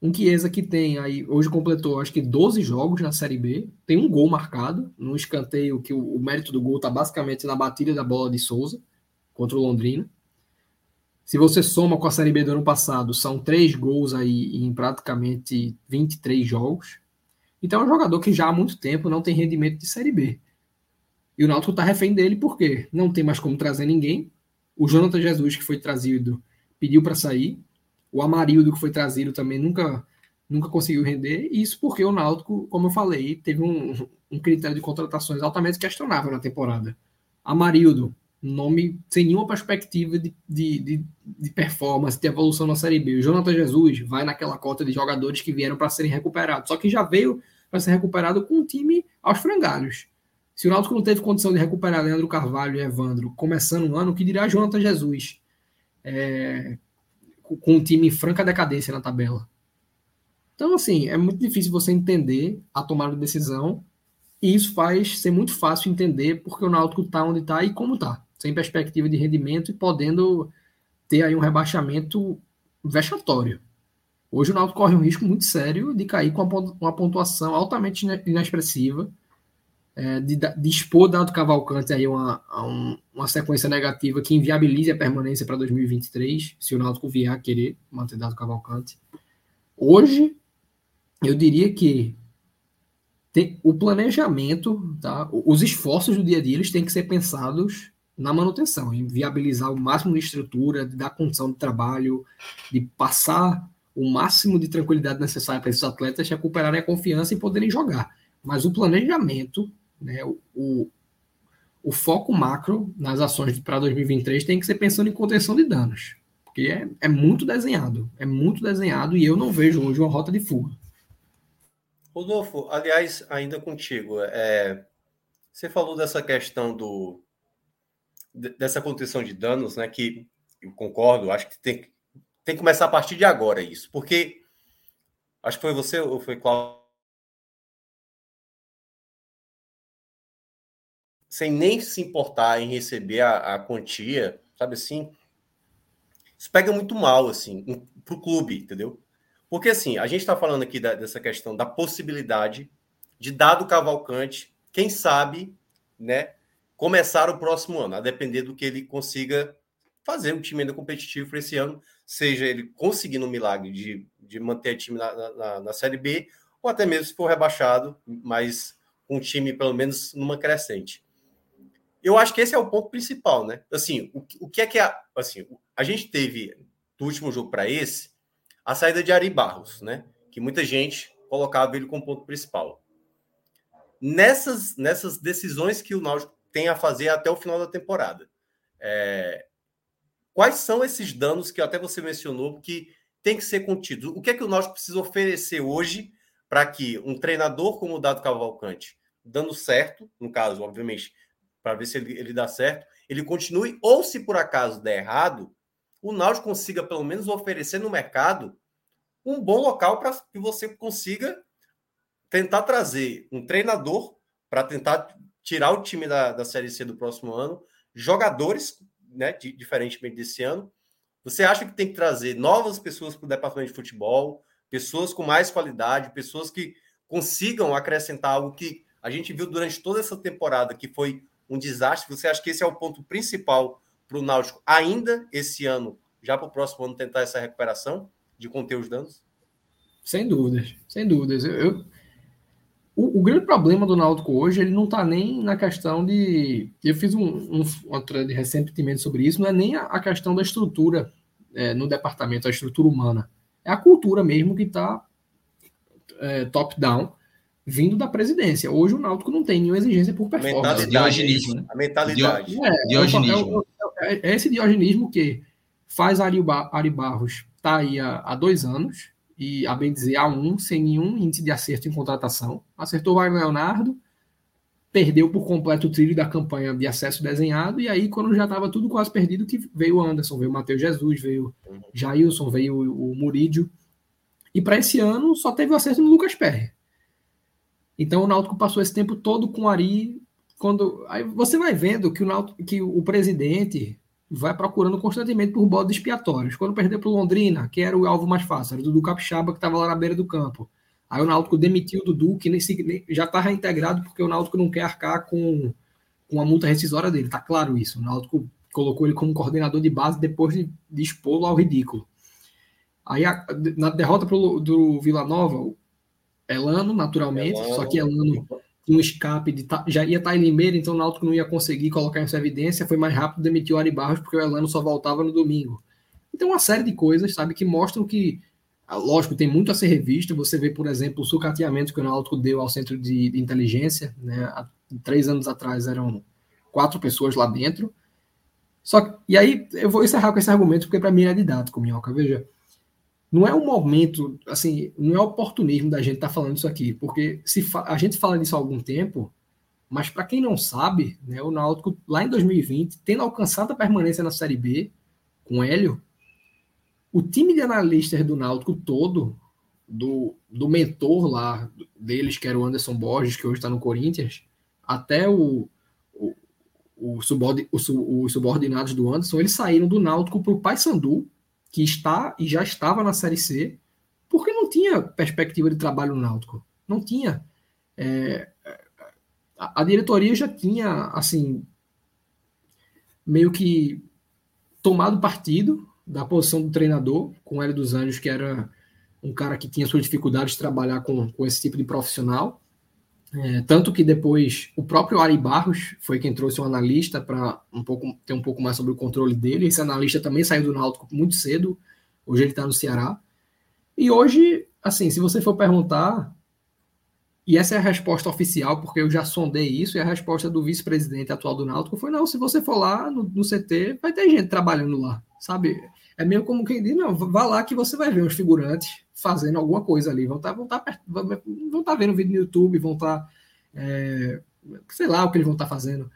Um Chiesa que tem aí, hoje completou acho que 12 jogos na Série B, tem um gol marcado, num escanteio que o, o mérito do gol está basicamente na batida da bola de Souza contra o Londrina. Se você soma com a Série B do ano passado, são três gols aí em praticamente 23 jogos. Então é um jogador que já há muito tempo não tem rendimento de Série B. E o Náutico está refém dele porque não tem mais como trazer ninguém. O Jonathan Jesus, que foi trazido, pediu para sair. O Amarildo, que foi trazido, também nunca, nunca conseguiu render. Isso porque o Náutico, como eu falei, teve um, um critério de contratações altamente questionável na temporada. Amarildo, nome sem nenhuma perspectiva de, de, de, de, performance, de evolução na Série B. O Jonathan Jesus vai naquela cota de jogadores que vieram para serem recuperados, só que já veio para ser recuperado com um time aos frangalhos. Se o Náutico não teve condição de recuperar Leandro Carvalho e Evandro começando o ano, o que dirá Jonathan Jesus? É, com um time em franca decadência na tabela. Então, assim, é muito difícil você entender a tomada de decisão e isso faz ser muito fácil entender porque o Náutico está onde está e como está, sem perspectiva de rendimento e podendo ter aí um rebaixamento vexatório. Hoje o Náutico corre um risco muito sério de cair com uma pontuação altamente inexpressiva é, de, de, expor Dado Cavalcante aí uma, um, uma sequência negativa que inviabilize a permanência para 2023, se o Náutico vier a querer manter Dado Cavalcante. Hoje, eu diria que tem, o planejamento, tá, os esforços do dia a dia, eles têm que ser pensados na manutenção, em viabilizar o máximo de estrutura, de dar condição de trabalho, de passar o máximo de tranquilidade necessária para esses atletas recuperarem a confiança e poderem jogar. Mas o planejamento né? O, o, foco macro nas ações para 2023 tem que ser pensando em contenção de danos, porque é, é muito desenhado, é muito desenhado e eu não vejo hoje uma rota de fuga. Rodolfo, aliás, ainda contigo, é, você falou dessa questão do dessa contenção de danos, né? Que eu concordo, acho que tem, tem que começar a partir de agora isso, porque acho que foi você ou foi Cláudio sem nem se importar em receber a, a quantia, sabe assim? Isso pega muito mal, assim, para o clube, entendeu? Porque, assim, a gente está falando aqui da, dessa questão da possibilidade de, dado Cavalcante, quem sabe, né, começar o próximo ano, a depender do que ele consiga fazer um time ainda competitivo para esse ano, seja ele conseguindo um milagre de, de manter o time na, na, na, Série B, ou até mesmo se for rebaixado, mas com um time pelo menos numa crescente. Eu acho que esse é o ponto principal, né? Assim, o, o que é que a, assim, a gente teve do último jogo para esse a saída de Ari Barros, né? Que muita gente colocava ele como ponto principal. Nessas, nessas decisões que o Náutico tem a fazer até o final da temporada, é, quais são esses danos que até você mencionou que tem que ser contidos? O que é que o Náutico precisa oferecer hoje para que um treinador como o Dado Cavalcante, dando certo, no caso, obviamente, para ver se ele, ele dá certo, ele continue, ou se por acaso der errado, o Náutico consiga pelo menos oferecer no mercado um bom local para que você consiga tentar trazer um treinador para tentar tirar o time da, da Série C do próximo ano, jogadores, né, diferentemente desse ano. Você acha que tem que trazer novas pessoas para o departamento de futebol, pessoas com mais qualidade, pessoas que consigam acrescentar algo que a gente viu durante toda essa temporada, que foi um desastre. Você acha que esse é o ponto principal para o Náutico ainda esse ano, já para o próximo ano, tentar essa recuperação de conter os danos? Sem dúvidas, sem dúvidas. Eu, eu o, o, grande problema do Náutico hoje, ele não está nem na questão de. Eu fiz um, um, uma thread recentemente sobre isso, não é nem a, a questão da estrutura é, no departamento, a estrutura humana. É a cultura mesmo que está é, top-down vindo da presidência. Hoje o Náutico não tem nenhuma exigência por performance. Diogenismo, né? A mentalidade. É, diogenismo. É, é, esse diogenismo que faz Ari, Ari Barros tá aí há, há, dois anos, e a bem dizer, há um, sem nenhum índice de acerto em contratação. Acertou o Wagner Leonardo, perdeu por completo o trilho da campanha de acesso desenhado, e aí, quando já estava tudo quase perdido, que veio o Anderson, veio o Matheus Jesus, veio Jailson, veio o, o Murídio. E para esse ano só teve o acerto no Lucas Perry. Então o Náutico passou esse tempo todo com o Ari. Quando, aí você vai vendo que o, Náutico, que o presidente vai procurando constantemente por bodes expiatórios. Quando perdeu para o Londrina, que era o alvo mais fácil, era o Dudu Capixaba, que estava lá na beira do campo. Aí o Náutico demitiu o Dudu, que nem, já está reintegrado porque o Náutico não quer arcar com, com a multa rescisória dele. Tá claro isso. O Náutico colocou ele como coordenador de base depois de, de expô-lo ao ridículo. Aí a, na derrota pro, do Vila Nova, Elano, naturalmente, Elano. só que Elano tinha um escape, de, já ia estar em Limeira, então o Náutico não ia conseguir colocar essa evidência, foi mais rápido demitir o Ari Barros, porque o Elano só voltava no domingo. Então, uma série de coisas, sabe, que mostram que, ah, lógico, tem muito a ser revisto. Você vê, por exemplo, o sucateamento que o Náutico deu ao centro de, de inteligência, né? Há três anos atrás eram quatro pessoas lá dentro. Só e aí eu vou encerrar com esse argumento, porque para mim é didático, Minhoca. Veja, não é um momento, assim, não é oportunismo da gente estar tá falando isso aqui, porque se a gente fala disso há algum tempo, mas para quem não sabe, né, o Náutico lá em 2020, tendo alcançado a permanência na Série B com Hélio, o time de analistas do Náutico todo, do, do mentor lá deles, que era o Anderson Borges, que hoje está no Corinthians, até o, o, o, o, os subordinados do Anderson, eles saíram do Náutico para o Paysandu, que está e já estava na Série C, porque não tinha perspectiva de trabalho no Náutico. Não tinha. É, a, diretoria já tinha, assim, meio que tomado partido da posição do treinador, com o Hélio dos Anjos, que era um cara que tinha suas dificuldades de trabalhar com, com esse tipo de profissional. É, tanto que depois o próprio Ari Barros foi quem trouxe um analista para um pouco, ter um pouco mais sobre o controle dele. Esse analista também saiu do Náutico muito cedo. Hoje ele está no Ceará. E hoje, assim, se você for perguntar, e essa é a resposta oficial, porque eu já sondei isso, e a resposta do vice-presidente atual do Náutico foi: não, se você for lá no, no CT, vai ter gente trabalhando lá, sabe? É meio como quem diz: não, vá lá que você vai ver uns figurantes fazendo alguma coisa ali. Vão estar tá, vão tá, vão tá vendo vídeo no YouTube, vão estar. É, sei lá o que eles vão estar fazendo.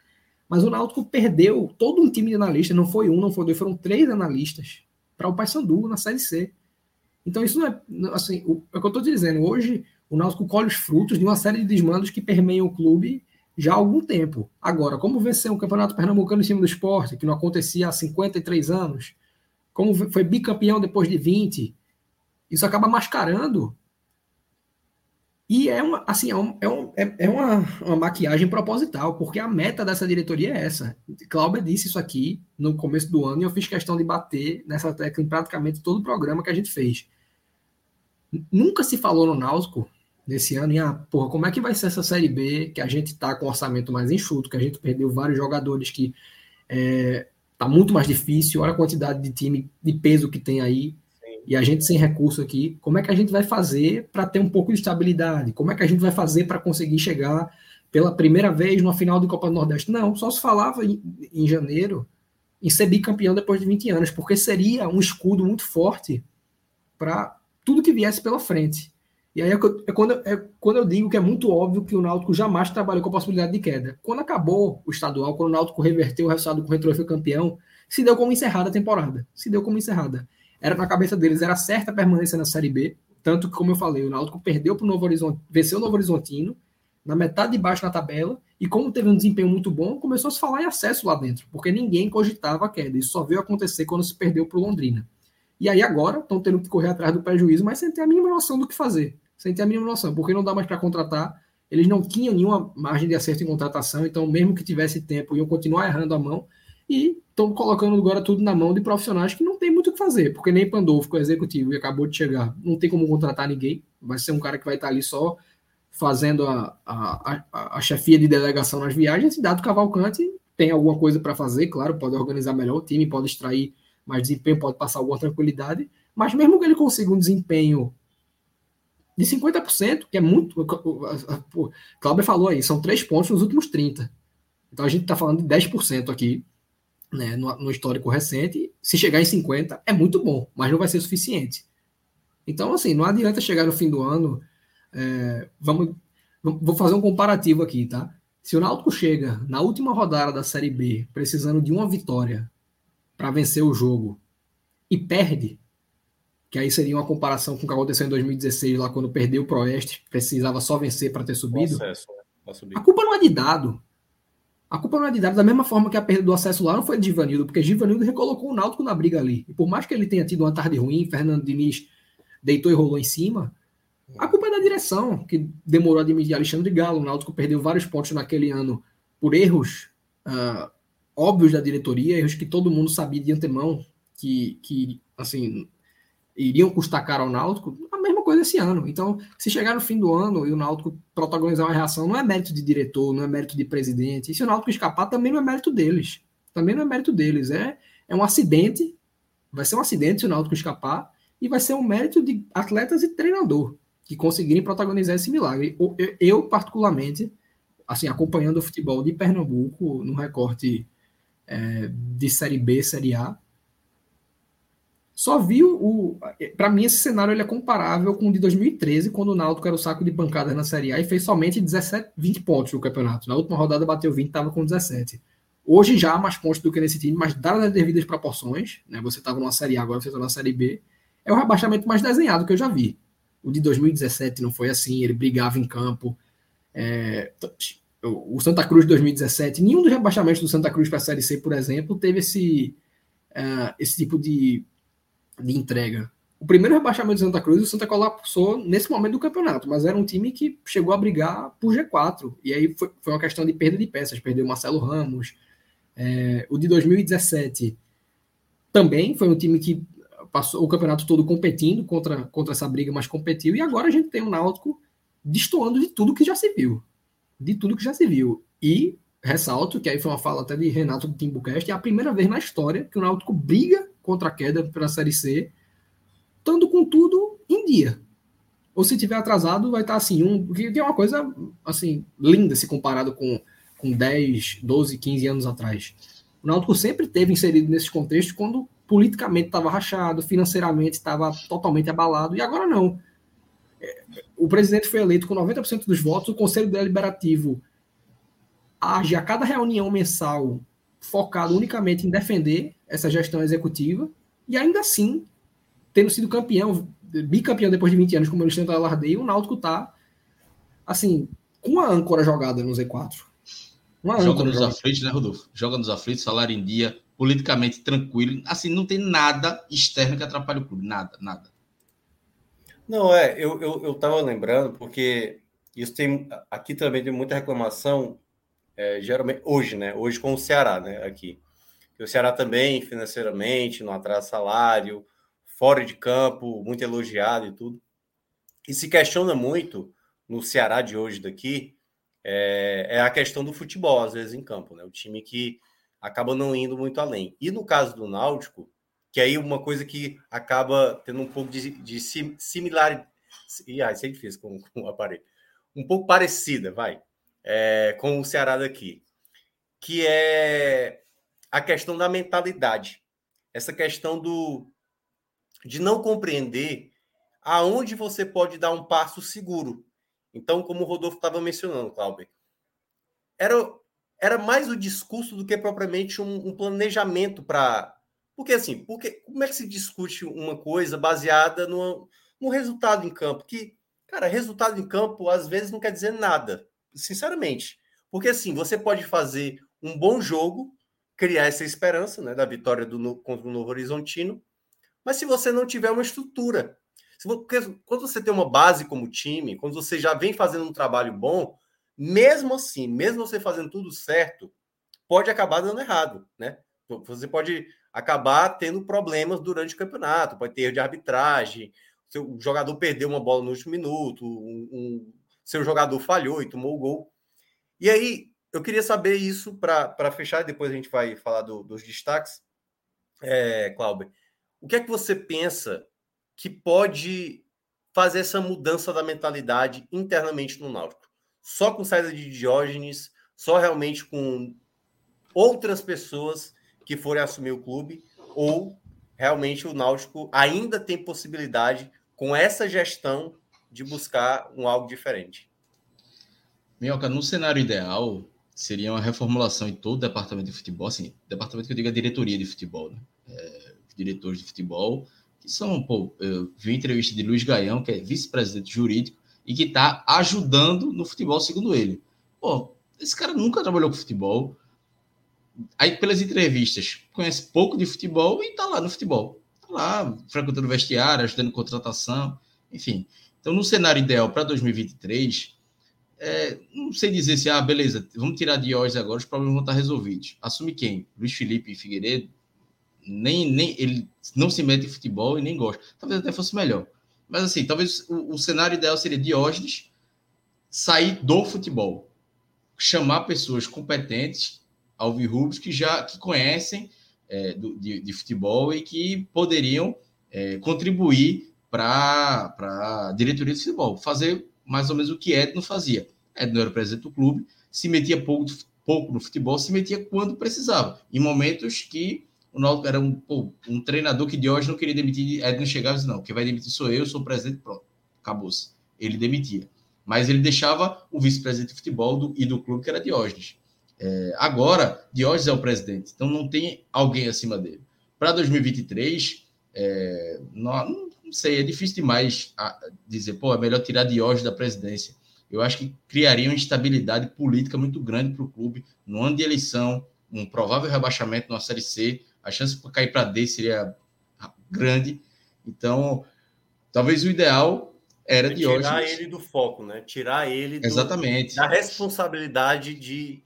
Mas o Náutico perdeu todo um time de analistas, não foi um, não foi dois, foram três analistas para o Paysandu na Série C. Então isso não é. Assim, o, é o que eu estou dizendo. Hoje o Náutico colhe os frutos de uma série de desmandos que permeiam o clube já há algum tempo. Agora, como vencer um campeonato pernambucano em cima do esporte, que não acontecia há 53 anos, como foi bicampeão depois de 20, isso acaba mascarando E é uma, assim, é, um, é, um, é, é uma, uma maquiagem proposital, porque a meta dessa diretoria é essa. Cláudia disse isso aqui no começo do ano e eu fiz questão de bater nessa tecla em praticamente todo o programa que a gente fez. Nunca se falou no Náutico nesse ano, e ah, porra, como é que vai ser essa Série B, que a gente tá com orçamento mais enxuto, que a gente perdeu vários jogadores que é, tá muito mais difícil, olha a quantidade de time de peso que tem aí, e a gente sem recurso aqui, como é que a gente vai fazer para ter um pouco de estabilidade? Como é que a gente vai fazer para conseguir chegar pela primeira vez numa final de Copa do Nordeste? Não, só se falava em, em janeiro em ser bicampeão depois de 20 anos, porque seria um escudo muito forte para tudo que viesse pela frente. E aí é, é, quando, é quando eu digo que é muito óbvio que o Náutico jamais trabalhou com a possibilidade de queda. Quando acabou o estadual, quando o Náutico reverteu o resultado com o Retro foi campeão, se deu como encerrada a temporada. Se deu como encerrada era na cabeça deles, era certa a permanência na Série B, tanto que, como eu falei, o Náutico perdeu para o Novo Horizonte, venceu o Novo Horizontino, na metade de baixo na tabela, e como teve um desempenho muito bom, começou a se falar em acesso lá dentro, porque ninguém cogitava a queda, isso só veio acontecer quando se perdeu para o Londrina. E aí agora estão tendo que correr atrás do prejuízo, mas sem ter a mínima noção do que fazer, sem ter a mínima noção, porque não dá mais para contratar, eles não tinham nenhuma margem de acerto em contratação, então mesmo que tivesse tempo, iam continuar errando a mão, e estão colocando agora tudo na mão de profissionais que não tem muito o que fazer, porque nem Pandolfo, que é executivo e acabou de chegar, não tem como contratar ninguém, vai ser um cara que vai estar ali só fazendo a, a, a, a chefia de delegação nas viagens, e dado Cavalcante tem alguma coisa para fazer, claro, pode organizar melhor o time, pode extrair mais desempenho, pode passar alguma tranquilidade, mas mesmo que ele consiga um desempenho de 50%, que é muito. O Cláudio falou aí, são três pontos nos últimos 30. Então a gente está falando de 10% aqui né, no, no, histórico recente, se chegar em 50 é muito bom, mas não vai ser suficiente. Então, assim, não adianta chegar no fim do ano. É, vamos, vou fazer um comparativo aqui, tá? Se o Náutico chega na última rodada da Série B, precisando de uma vitória para vencer o jogo e perde, que aí seria uma comparação com o que aconteceu em 2016, lá quando perdeu o Proeste, precisava só vencer para ter subido. Acesso, né? A culpa não é de dado. A culpa não é de Dado, da mesma forma que a perda do acesso lá não foi de Givanildo, porque Givanildo recolocou o Náutico na briga ali. E por mais que ele tenha tido uma tarde ruim, Fernando Diniz deitou e rolou em cima, a culpa é da direção, que demorou a admitir Alexandre Galo. O Náutico perdeu vários pontos naquele ano por erros uh, óbvios da diretoria, erros que todo mundo sabia de antemão que, que assim, iriam custar caro ao Náutico, a mesma coisa esse ano. Então, se chegar no fim do ano e o Náutico protagonizar uma reação, não é mérito de diretor, não é mérito de presidente. E se o Náutico escapar, também não é mérito deles. Também não é mérito deles. É, é um acidente, vai ser um acidente se o Náutico escapar, e vai ser um mérito de atletas e treinador que conseguirem protagonizar esse milagre. Eu, eu particularmente, assim, acompanhando o futebol de Pernambuco no recorte é, de Série B, Série A, só viu o. Para mim, esse cenário ele é comparável com o de 2013, quando o Náutico era o saco de pancadas na Série A e fez somente 17, 20 pontos no campeonato. Na última rodada bateu 20, estava com 17. Hoje já há mais pontos do que nesse time, mas dadas as devidas proporções, né? Você estava numa Série A, agora você está na Série B. É o rebaixamento mais desenhado que eu já vi. O de 2017 não foi assim, ele brigava em campo. É, o Santa Cruz de 2017, nenhum dos rebaixamentos do Santa Cruz para a Série C, por exemplo, teve esse, uh, esse tipo de de entrega. O primeiro rebaixamento do Santa Cruz, o Santa colapsou nesse momento do campeonato, mas era um time que chegou a brigar por G4. E aí foi, foi uma questão de perda de peças. Perdeu Marcelo Ramos. É, o de 2017 também foi um time que passou o campeonato todo competindo contra, contra essa briga, mas competiu. E agora a gente tem o um Náutico destoando de tudo que já se viu. De tudo que já se viu. E ressalto, que aí foi uma fala até de Renato do Timbucast, é a primeira vez na história que o Náutico briga contra a queda para a Série C, estando com tudo em dia. Ou se tiver atrasado, vai estar assim, um, que é uma coisa assim linda se comparado com, com 10, 12, 15 anos atrás. O Náutico sempre teve inserido nesses contextos quando politicamente estava rachado, financeiramente estava totalmente abalado, e agora não. É, o presidente foi eleito com 90% dos votos, o Conselho Deliberativo age a cada reunião mensal focado unicamente em defender essa gestão executiva, e ainda assim, tendo sido campeão, bicampeão depois de 20 anos, como eles tentam alardeio, o Náutico está, assim, com a âncora jogada no Z4. Uma Joga nos jogada. aflitos, né, Rodolfo? Joga nos aflitos, salário em dia, politicamente tranquilo. Assim, não tem nada externo que atrapalhe o clube. Nada, nada. Não, é, eu, eu, eu tava lembrando, porque isso tem. Aqui também tem muita reclamação, é, geralmente, hoje, né? Hoje com o Ceará, né? Aqui. o Ceará também, financeiramente, não atrasa salário, fora de campo, muito elogiado e tudo. E se questiona muito no Ceará de hoje daqui é, é, a questão do futebol, às vezes, em campo, né? O time que acaba não indo muito além. E no caso do Náutico, que aí uma coisa que acaba tendo um pouco de, de similaridade. Ah, isso é difícil com, com o aparelho. Um pouco parecida, vai, é, com o Ceará daqui, que é a questão da mentalidade. Essa questão do de não compreender aonde você pode dar um passo seguro. Então, como o Rodolfo estava mencionando, Cláudio, era, era mais o discurso do que propriamente um, um planejamento para. Porque assim, porque, como é que se discute uma coisa baseada no, no resultado em campo? Que, cara, resultado em campo às vezes não quer dizer nada, sinceramente. Porque assim, você pode fazer um bom jogo, criar essa esperança né, da vitória do, contra o Novo Horizontino, mas se você não tiver uma estrutura, quando você tem uma base como time, quando você já vem fazendo um trabalho bom, mesmo assim, mesmo você fazendo tudo certo, pode acabar dando errado, né? Você pode acabar tendo problemas durante o campeonato, pode ter erro de arbitragem, seu jogador perdeu uma bola no último minuto, um, um, seu jogador falhou e tomou o gol. E aí, eu queria saber isso para fechar, e depois a gente vai falar do, dos destaques. É, Cláudio, o que é que você pensa que pode fazer essa mudança da mentalidade internamente no Náutico? Só com saída de Diógenes, só realmente com outras pessoas que forem assumir o clube, ou realmente o Náutico ainda tem possibilidade, com essa gestão, de buscar um algo diferente? Minhoca, no cenário ideal, seria uma reformulação em todo o departamento de futebol, assim, departamento que eu digo a diretoria de futebol, né? É, diretores de futebol, que são, pô, eu vi entrevista de Luiz Gaião, que é vice-presidente jurídico, e que está ajudando no futebol, segundo ele. Pô, esse cara nunca trabalhou com futebol. Aí, pelas entrevistas, conhece pouco de futebol e está lá no futebol. Está lá, frequentando vestiário, ajudando contratação, enfim. Então, no cenário ideal para 2023, é, não sei dizer se, ah, beleza, vamos tirar de hoje agora, os problemas vão estar resolvidos. Assume quem? Luiz Felipe Figueiredo? nem, nem ele não se mete em futebol e nem gosta. Talvez até fosse melhor. Mas assim, talvez o, o cenário ideal seria Diógenes sair do futebol, chamar pessoas competentes, alvirrubos, que já que conhecem é, do, de, de, futebol e que poderiam é, contribuir para a diretoria de futebol, fazer mais ou menos o que Edno fazia. Edno era presidente do clube, se metia pouco, pouco no futebol, se metia quando precisava, em momentos que o Náutico era um, pô, um treinador que hoje não queria demitir, Edno chegava e disse, não, quem vai demitir sou eu, sou o presidente, pronto, acabou-se. Ele demitia. Mas ele deixava o vice-presidente de futebol do, e do clube, que era Diógenes. É, agora, Diógenes é o presidente, então não tem alguém acima dele. Para 2023, é, não, sei, é difícil demais dizer, pô, é melhor tirar Diógenes da presidência. Eu acho que criaria uma instabilidade política muito grande para o clube no ano de eleição, um provável rebaixamento na Série C a chance para cair para D seria grande. Então, talvez o ideal era é de hoje. Tirar ele do foco, né? Tirar ele do, Exatamente. da responsabilidade de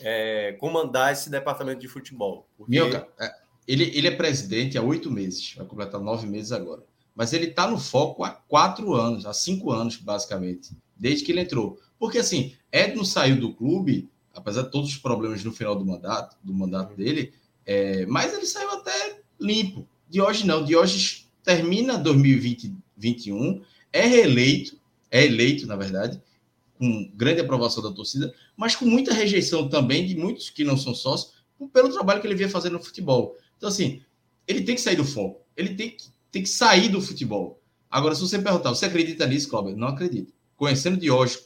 é, comandar esse departamento de futebol. Porque... Meu, é, ele, ele é presidente há oito meses, vai completar nove meses agora. Mas ele está no foco há quatro anos, há cinco anos, basicamente, desde que ele entrou. Porque assim, Edno saiu do clube, apesar de todos os problemas no final do mandato, do mandato dele, é, mas ele saiu até limpo. De hoje não. De hoje termina 2021, é reeleito, é eleito, na verdade, com grande aprovação da torcida, mas com muita rejeição também de muitos que não são sócios, pelo trabalho que ele vinha fazendo no futebol. Então, assim, ele tem que sair do foco, ele tem que, tem que sair do futebol. Agora, se você perguntar, você acredita nisso, Cláudio? Não acredito. Conhecendo de hoje,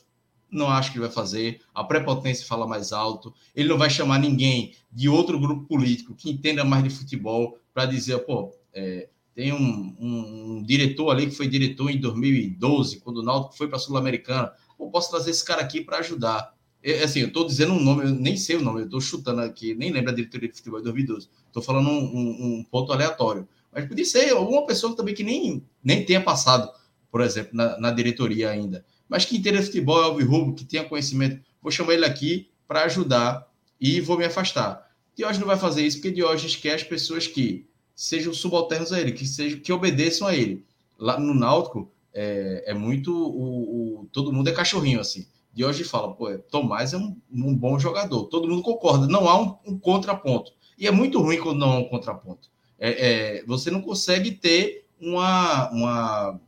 não acho que vai fazer. A prepotência fala mais alto. Ele não vai chamar ninguém de outro grupo político que entenda mais de futebol para dizer, pô, é, tem um, um, um, diretor ali que foi diretor em 2012, quando o Náutico foi para a Sul-Americana. Posso trazer esse cara aqui para ajudar. É, assim, eu estou dizendo um nome, eu nem sei o nome, eu estou chutando aqui, nem lembro a diretoria de futebol de 2012. Estou falando um, um, ponto aleatório. Mas podia ser alguma pessoa também que nem, nem tenha passado por exemplo, na, na diretoria ainda. Mas que entenda futebol, é o Rubro, que tenha conhecimento, vou chamar ele aqui para ajudar e vou me afastar. Diógenes não vai fazer isso porque Diógenes quer as pessoas que sejam subalternos a ele, que sejam que obedeçam a ele. Lá no Náutico é, é muito o, o, todo mundo é cachorrinho assim. Diógenes fala, pô, Tomás é um, um, bom jogador. Todo mundo concorda. Não há um, um, contraponto. E é muito ruim quando não há um contraponto. É, é, você não consegue ter uma, uma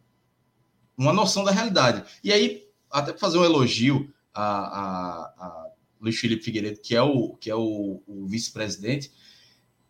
uma noção da realidade. E aí, até fazer um elogio a, a, a Luiz Felipe Figueiredo, que é o, que é o, o vice-presidente,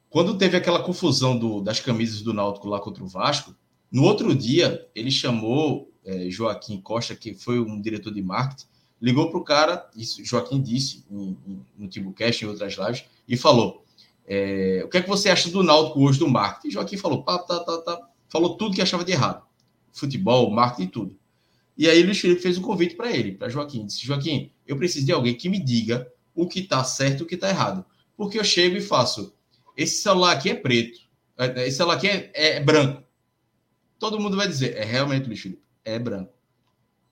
quando teve aquela confusão do, das camisas do Náutico lá contra o Vasco, no outro dia ele chamou é, Joaquim Costa, que foi um diretor de marketing, ligou para o cara, isso Joaquim disse em, no Timbucast, em outras lives, e falou: é, o que é que você acha do Náutico hoje do marketing? Joaquim falou, pá, tá, tá, tá, falou tudo que achava de errado futebol, marketing tudo. E aí Luiz Felipe fez um convite para ele, para Joaquim. Disse: Joaquim, eu preciso de alguém que me diga o que está certo e o que está errado. Porque eu chego e faço: esse celular aqui é preto, é, é, esse celular aqui é, é branco. Todo mundo vai dizer: é realmente, Luiz Felipe, é branco.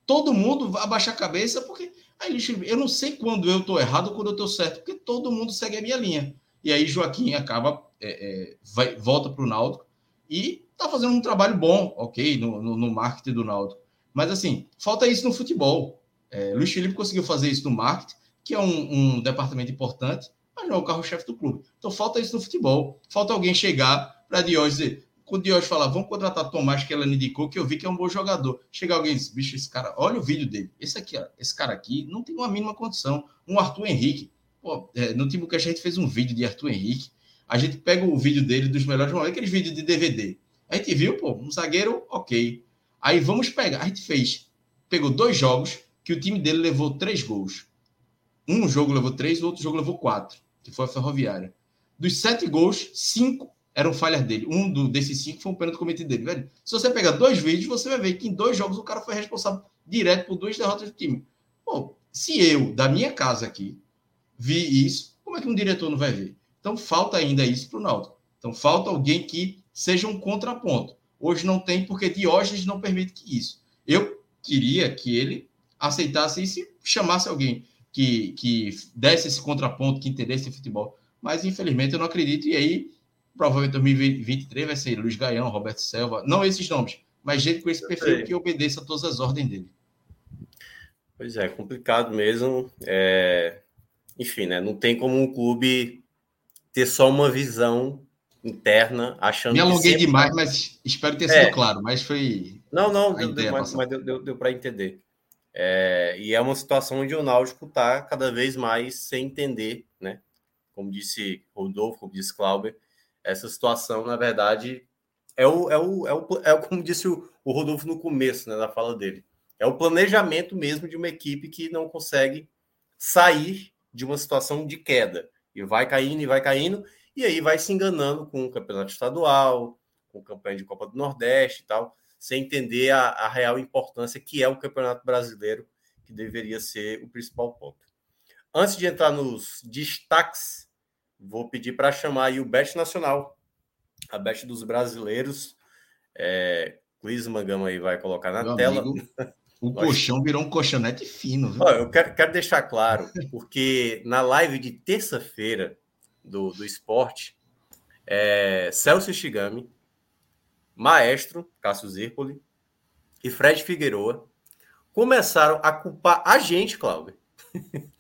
Todo mundo vai abaixar a cabeça porque. Aí, Luiz Felipe, eu não sei quando eu estou errado ou quando eu estou certo, porque todo mundo segue a minha linha. E aí Joaquim acaba, é, é, vai, volta para o Náutico e tá fazendo um trabalho bom, ok, no, no, no marketing do Náutico. Mas assim, falta isso no futebol. É, Luiz Felipe conseguiu fazer isso no marketing, que é um, um departamento importante, mas não é o carro-chefe do clube. Então falta isso no futebol. Falta alguém chegar para Diógenes dizer, quando o Diógenes falar, vamos contratar Tomás, que ela indicou, que eu vi que é um bom jogador. Chega alguém e diz, bicho, esse cara, olha o vídeo dele. Esse aqui, esse cara aqui não tem uma mínima condição. Um Arthur Henrique. Pô, é, no a gente fez um vídeo de Arthur Henrique. A gente pega o vídeo dele dos melhores momentos, aqueles vídeos de DVD. A gente viu, pô, um zagueiro, ok. Aí vamos pegar. A gente fez. Pegou dois jogos que o time dele levou três gols. Um jogo levou três, o outro jogo levou quatro, que foi a Ferroviária. Dos sete gols, cinco eram falhas dele. Um do, desses cinco foi um pênalti cometido dele. Velho, se você pegar dois vídeos, você vai ver que em dois jogos o cara foi responsável direto por duas derrotas do time. Pô, se eu, da minha casa aqui, vi isso, como é que um diretor não vai ver? Então falta ainda isso para o Náutico. Então falta alguém que seja um contraponto. Hoje não tem, porque Diógenes não permite que isso. Eu queria que ele aceitasse isso e chamasse alguém que, que desse esse contraponto, que entendesse futebol. Mas, infelizmente, eu não acredito. E aí, provavelmente, 2023 vai ser Luiz Gaião, Roberto Selva, não esses nomes, mas gente com esse perfil que obedeça a todas as ordens dele. Pois é, complicado mesmo. É... Enfim, né? Não tem como um clube ter só uma visão interna, achando Me alonguei sempre... demais, mas espero ter sido é. claro, mas foi. Não, não, deu, deu, mas, mas deu, deu, deu para entender. É, e é uma situação onde o Náutico está cada vez mais sem entender, né? Como disse Rodolfo, como disse Clauber, essa situação, na verdade, é o, é o, é o, é o como disse o, o Rodolfo no começo, né, da fala dele. É o planejamento mesmo de uma equipe que não consegue sair de uma situação de queda. E vai caindo e vai caindo, e aí vai se enganando com o campeonato estadual, com campanha de Copa do Nordeste e tal, sem entender a, a real importância que é o campeonato brasileiro, que deveria ser o principal ponto. Antes de entrar nos destaques, vou pedir para chamar aí o Bet Nacional, a Bet dos brasileiros. É, Luiz Mangama aí vai colocar na Meu tela. O colchão virou um colchonete fino. Viu? eu quero, quero deixar claro, porque na live de terça-feira do, do esporte, é, Celso Shigami, Maestro, Cássio Zirpoli e Fred Figueroa começaram a culpar a gente, Cláudio,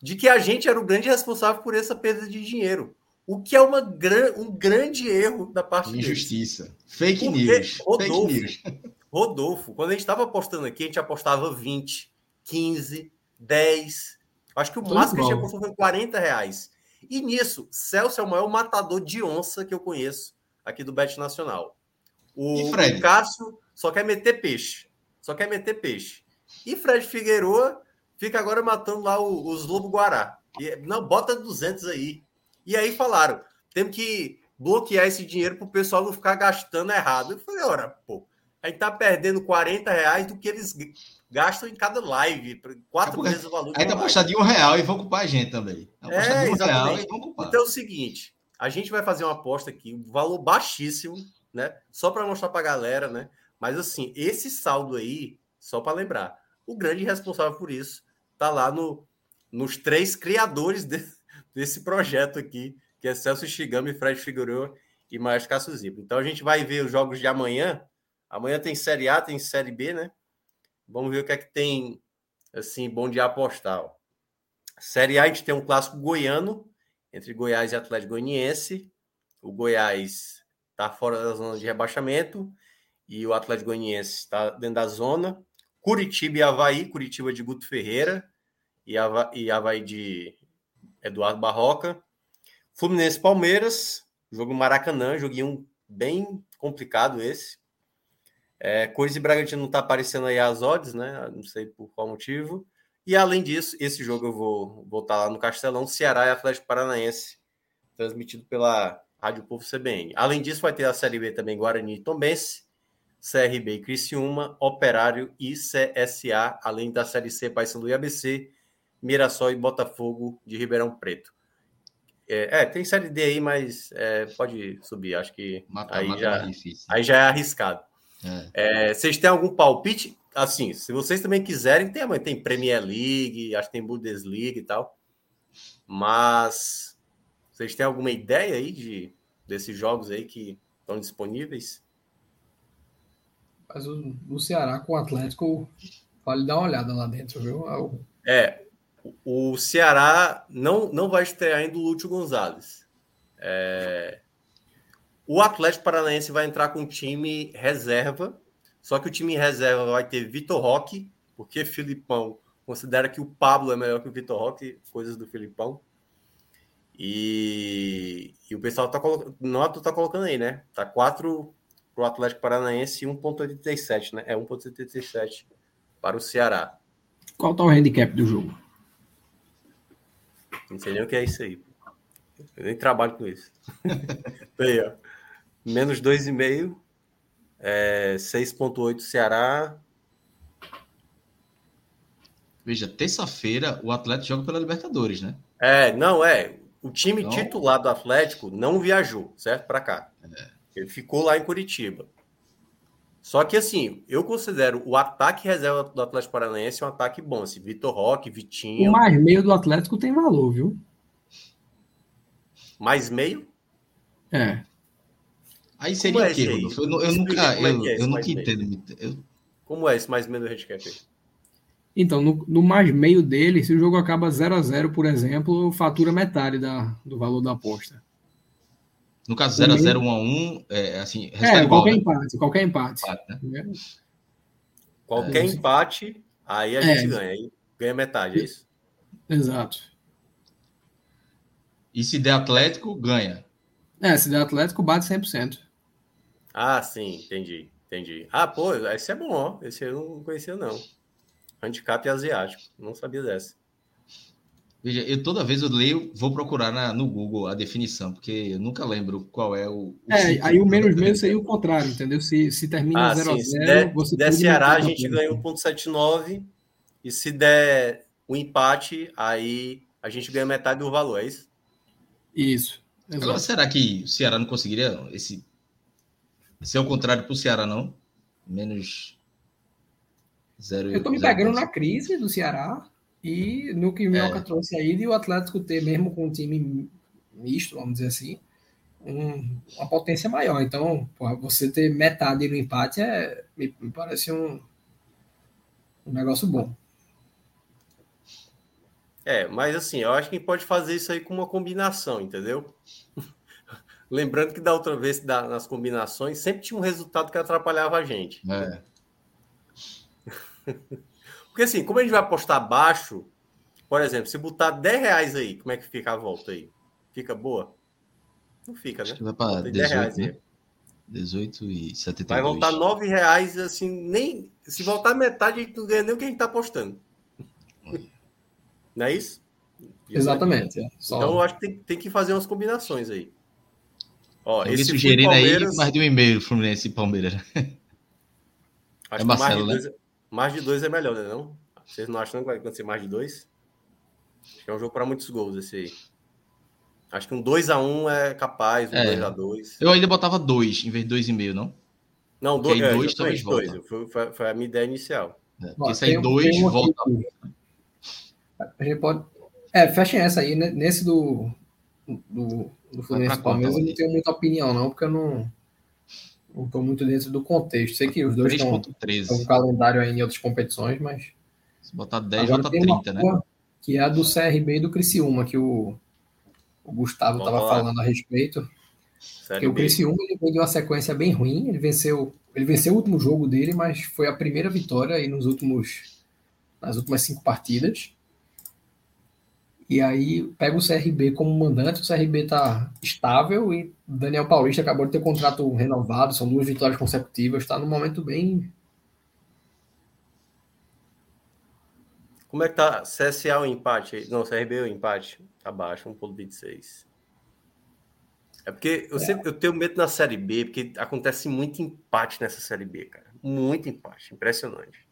de que a gente era o grande responsável por essa perda de dinheiro. O que é uma gran, um grande erro da parte Injustiça. Deles. Fake Porque news. Rodolfo, Fake news. Rodolfo, quando a gente estava apostando aqui, a gente apostava 20, 15, 10. Acho que o máximo que a gente apostou foi 40 reais. E nisso, Celso é o maior matador de onça que eu conheço aqui do Bet Nacional. O, o Cássio só quer meter peixe. Só quer meter peixe. E Fred Figueroa fica agora matando lá os Lobo Guará. E, não, bota 200 aí. E aí falaram, temos que bloquear esse dinheiro para o pessoal não ficar gastando errado. Eu falei, ora, pô, a gente tá perdendo 40 reais do que eles gastam em cada live, quatro vezes o valor. Tá apostar de um real e vão ocupar a gente também. É, de um real e vão. Então é o seguinte, a gente vai fazer uma aposta aqui, um valor baixíssimo, né? Só para mostrar para a galera, né? Mas assim, esse saldo aí, só para lembrar, o grande responsável por isso está lá no, nos três criadores de, desse projeto aqui, que é Celso Shigami, Fred Figueiredo e Maestro Cássio Zippo. Então a gente vai ver os jogos de amanhã. Amanhã tem Série A, tem Série B, né? Vamos ver o que é que tem, assim, bom de apostar. Ó. Série A, a gente tem um clássico goiano, entre Goiás e Atlético Goianiense. O Goiás está fora da zona de rebaixamento e o Atlético Goianiense está dentro da zona. Curitiba e Havaí, Curitiba de Guto Ferreira e, Hava Havaí de Eduardo Barroca. Fluminense Palmeiras, jogo Maracanã, joguinho bem complicado esse. É, Cores e Bragantino não está aparecendo aí as odds, né? Não sei por qual motivo. E além disso, esse jogo eu vou voltar lá no Castelão, Ceará e Atlético Paranaense, transmitido pela Rádio Povo CBN. Além disso, vai ter a Série B também Guarani e Tombense, CRB e Criciúma, Operário e CSA, além da Série C Paysandu e ABC, Mirassol e Botafogo de Ribeirão Preto. É, é tem Série D aí, mas é, pode subir, acho que mata, aí, mata já, aí já é arriscado. É. é. vocês têm algum palpite? Assim, se vocês também quiserem, tem, tem Premier League, acho que tem Bundesliga e tal. Mas vocês têm alguma ideia aí de desses jogos aí que estão disponíveis? Mas o, o Ceará com o Atlético, vale dar uma olhada lá dentro, viu? É, é o Ceará não, não vai estrear ainda o Lúcio Gonzalez. É, o Atlético Paranaense vai entrar com time reserva, só que o time reserva vai ter Vitor Roque, porque Filipão considera que o Pablo é melhor que o Vitor Roque, coisas do Filipão. E, e o pessoal tá colocando, não tu tá colocando aí, né? Tá 4 para o Atlético Paranaense e 1,87, né? É 1,87 para o Ceará. Qual tá o handicap do jogo? Não sei nem o que é isso aí. Eu nem trabalho com isso. aí, ó. Menos 2,5. É, 6,8 Ceará. Veja, terça-feira o Atlético joga pela Libertadores, né? É, não, é. O time então... titular do Atlético não viajou, certo? Para cá. É. Ele ficou lá em Curitiba. Só que assim, eu considero o ataque reserva do Atlético Paranaense um ataque bom. Assim, Vitor Roque, Vitinho. O mais meio do Atlético tem valor, viu? Mais meio? É. Aí seria é o quê, Eu, eu nunca, é eu, é eu nunca entendo. Eu... Como é esse mais meio do handicap aí? Então, no, no, mais meio dele, se o jogo acaba 0 a 0 por exemplo, fatura metade da, do valor da aposta. No caso 0x0, 1x1, é assim. É, igual, qualquer né? empate, qualquer empate. empate né? Qualquer é, empate, aí a gente é. ganha. Aí ganha metade, é isso? Exato. E se der Atlético, ganha. É, se der Atlético, bate 100%. Ah, sim, entendi, entendi. Ah, pô, esse é bom, ó. Esse eu não conhecia, não. Handicap asiático, não sabia dessa. Veja, eu toda vez eu leio, vou procurar na, no Google a definição, porque eu nunca lembro qual é o. o é, aí o menos menos seria o contrário, entendeu? Se, se termina 0 ah, a 0 Se der, você der Ceará, a gente ganha 1,79 e se der o empate, aí a gente ganha metade do valor, é isso? Isso. Exato. Agora, será que o Ceará não conseguiria esse. Se é o contrário para o Ceará, não? Menos. Zero, eu tô me pegando na crise do Ceará e no que o Minhoca é. trouxe aí, de o Atlético ter, mesmo com um time misto, vamos dizer assim, um, uma potência maior. Então, porra, você ter metade no empate é, me, me parece um, um negócio bom. É, mas assim, eu acho que pode fazer isso aí com uma combinação, entendeu? Lembrando que da outra vez, da, nas combinações, sempre tinha um resultado que atrapalhava a gente. É. Porque assim, como a gente vai apostar baixo, por exemplo, se botar 10 reais aí, como é que fica a volta aí? Fica boa? Não fica, né? Acho que vai para 18, 10 reais né? 18 e 72. Vai voltar 9 reais, assim, nem. Se voltar metade, a gente não ganha nem o que a gente está apostando. Não é isso? Exatamente. É. Só... Então eu acho que tem, tem, que fazer umas combinações aí. Ó, esse sugerindo Palmeiras... aí mais de um e-mail Fluminense e Palmeiras. Acho é Marcelo, né? Dois... Mais de dois é melhor, né? Não? Vocês não acham que vai acontecer mais de dois? É um jogo para muitos gols esse aí. Acho que um 2x1 um é capaz, um 2x2. É. Eu ainda botava dois em vez de dois e meio, não? Não, dois, é, dois, dois, dois. Foi, foi, a minha ideia inicial. É, porque sai dois, um volta. A gente pode. É, fechem essa aí, né? Nesse do, do, do Fluminense Palmeiras, eu não tenho muita opinião, não, porque eu não não estou muito dentro do contexto. Sei que os dois estão com calendário aí em outras competições, mas. Se botar 10, bota 30, né? Que é a do CRB e do Criciúma, que o, o Gustavo estava falando a respeito. Série que o Criciúma ele veio de uma sequência bem ruim. Ele venceu, ele venceu o último jogo dele, mas foi a primeira vitória aí nos últimos, nas últimas cinco partidas. E aí pega o CRB como mandante, o CRB está estável e Daniel Paulista acabou de ter contrato renovado, são duas vitórias consecutivas, está num momento bem. Como é que tá? CSA o empate? Não, CRB o empate. Abaixo, 1,26. É porque eu, é. sempre, eu tenho medo na Série B, porque acontece muito empate nessa Série B, cara. Muito empate. Impressionante.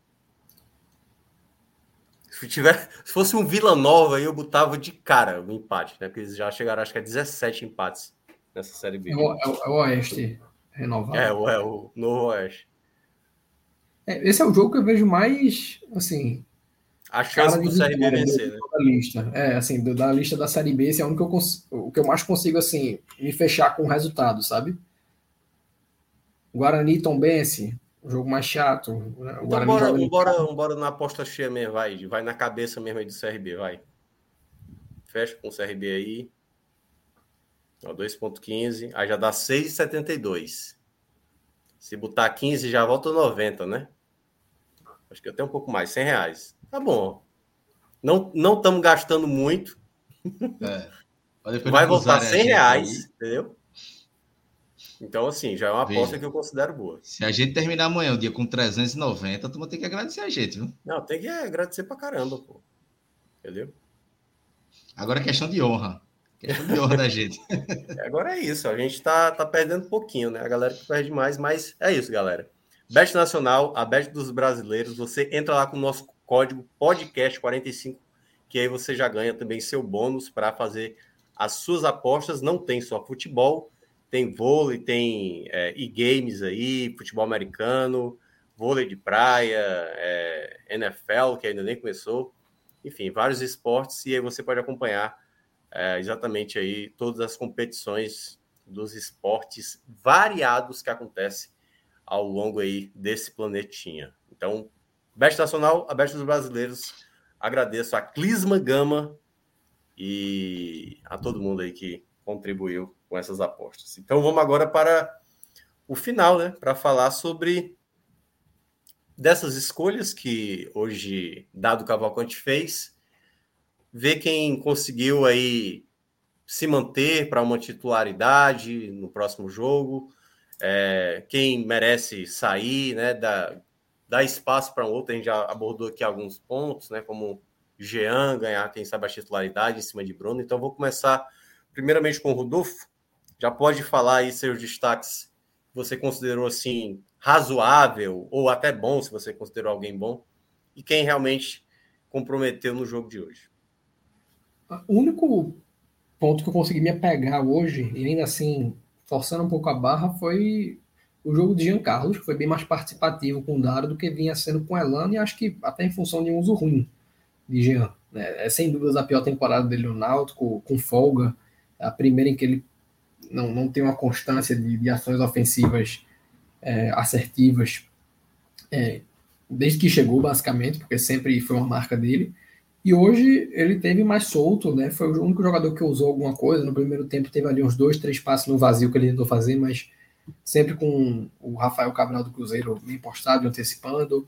Se, tiver, se fosse um Vila Nova, eu botava de cara o empate, né? Porque eles já chegaram, acho que a 17 empates nessa Série B. É o, é o, é o Oeste renovado. É, o, é o Novo Oeste. É, esse é o jogo que eu vejo mais, assim... A chance do CRB vencer, né? Da lista. É, assim, do, da lista da Série B, esse é o que eu, o que eu mais consigo, assim, me fechar com o resultado, sabe? Guarani Tombense, um jogo mais chato. Né? Então, bora, bora, bora na aposta cheia mesmo, vai. Vai na cabeça mesmo aí do CRB, vai. Fecha com o CRB aí. 2,15. Aí já dá 6,72. Se botar 15, já volta 90, né? Acho que até um pouco mais, 100 reais. Tá bom. Não estamos gastando muito. É. Vai voltar 100 reais, aí. entendeu? Então, assim, já é uma aposta Veja, que eu considero boa. Se a gente terminar amanhã o dia com 390, tu vai ter que agradecer a gente, viu? Não, tem que agradecer pra caramba, pô. Entendeu? Agora é questão de honra. Questão de honra da gente. Agora é isso, a gente tá, tá perdendo pouquinho, né? A galera que perde mais, mas é isso, galera. Bet Nacional, a Bet dos brasileiros, você entra lá com o nosso código podcast45, que aí você já ganha também seu bônus para fazer as suas apostas. Não tem só futebol, tem vôlei, tem é, e-games aí, futebol americano, vôlei de praia, é, NFL, que ainda nem começou. Enfim, vários esportes e aí você pode acompanhar é, exatamente aí todas as competições dos esportes variados que acontecem ao longo aí desse planetinha. Então, Best Nacional, a Best dos Brasileiros, agradeço a Clisma Gama e a todo mundo aí que contribuiu com essas apostas. Então vamos agora para o final, né? Para falar sobre dessas escolhas que hoje Dado Cavalcante fez, ver quem conseguiu aí se manter para uma titularidade no próximo jogo, é, quem merece sair, né? Dar, dar espaço para um outro. A gente já abordou aqui alguns pontos, né? Como Jean ganhar, quem sabe, a titularidade em cima de Bruno. Então vou começar primeiramente com o Rodolfo, já pode falar aí seus destaques que você considerou assim razoável ou até bom, se você considerou alguém bom, e quem realmente comprometeu no jogo de hoje. O único ponto que eu consegui me apegar hoje, e ainda assim forçando um pouco a barra, foi o jogo de Jean Carlos, que foi bem mais participativo com o Daro do que vinha sendo com o Elano, e acho que até em função de um uso ruim de Jean. Né? É sem dúvidas a pior temporada dele no Náutico, com folga, a primeira em que ele não, não tem uma constância de, de ações ofensivas é, assertivas é, desde que chegou, basicamente, porque sempre foi uma marca dele. E hoje ele teve mais solto, né? Foi o único jogador que usou alguma coisa. No primeiro tempo teve ali uns dois, três passos no vazio que ele tentou fazer, mas sempre com o Rafael Cabral do Cruzeiro bem postado, antecipando.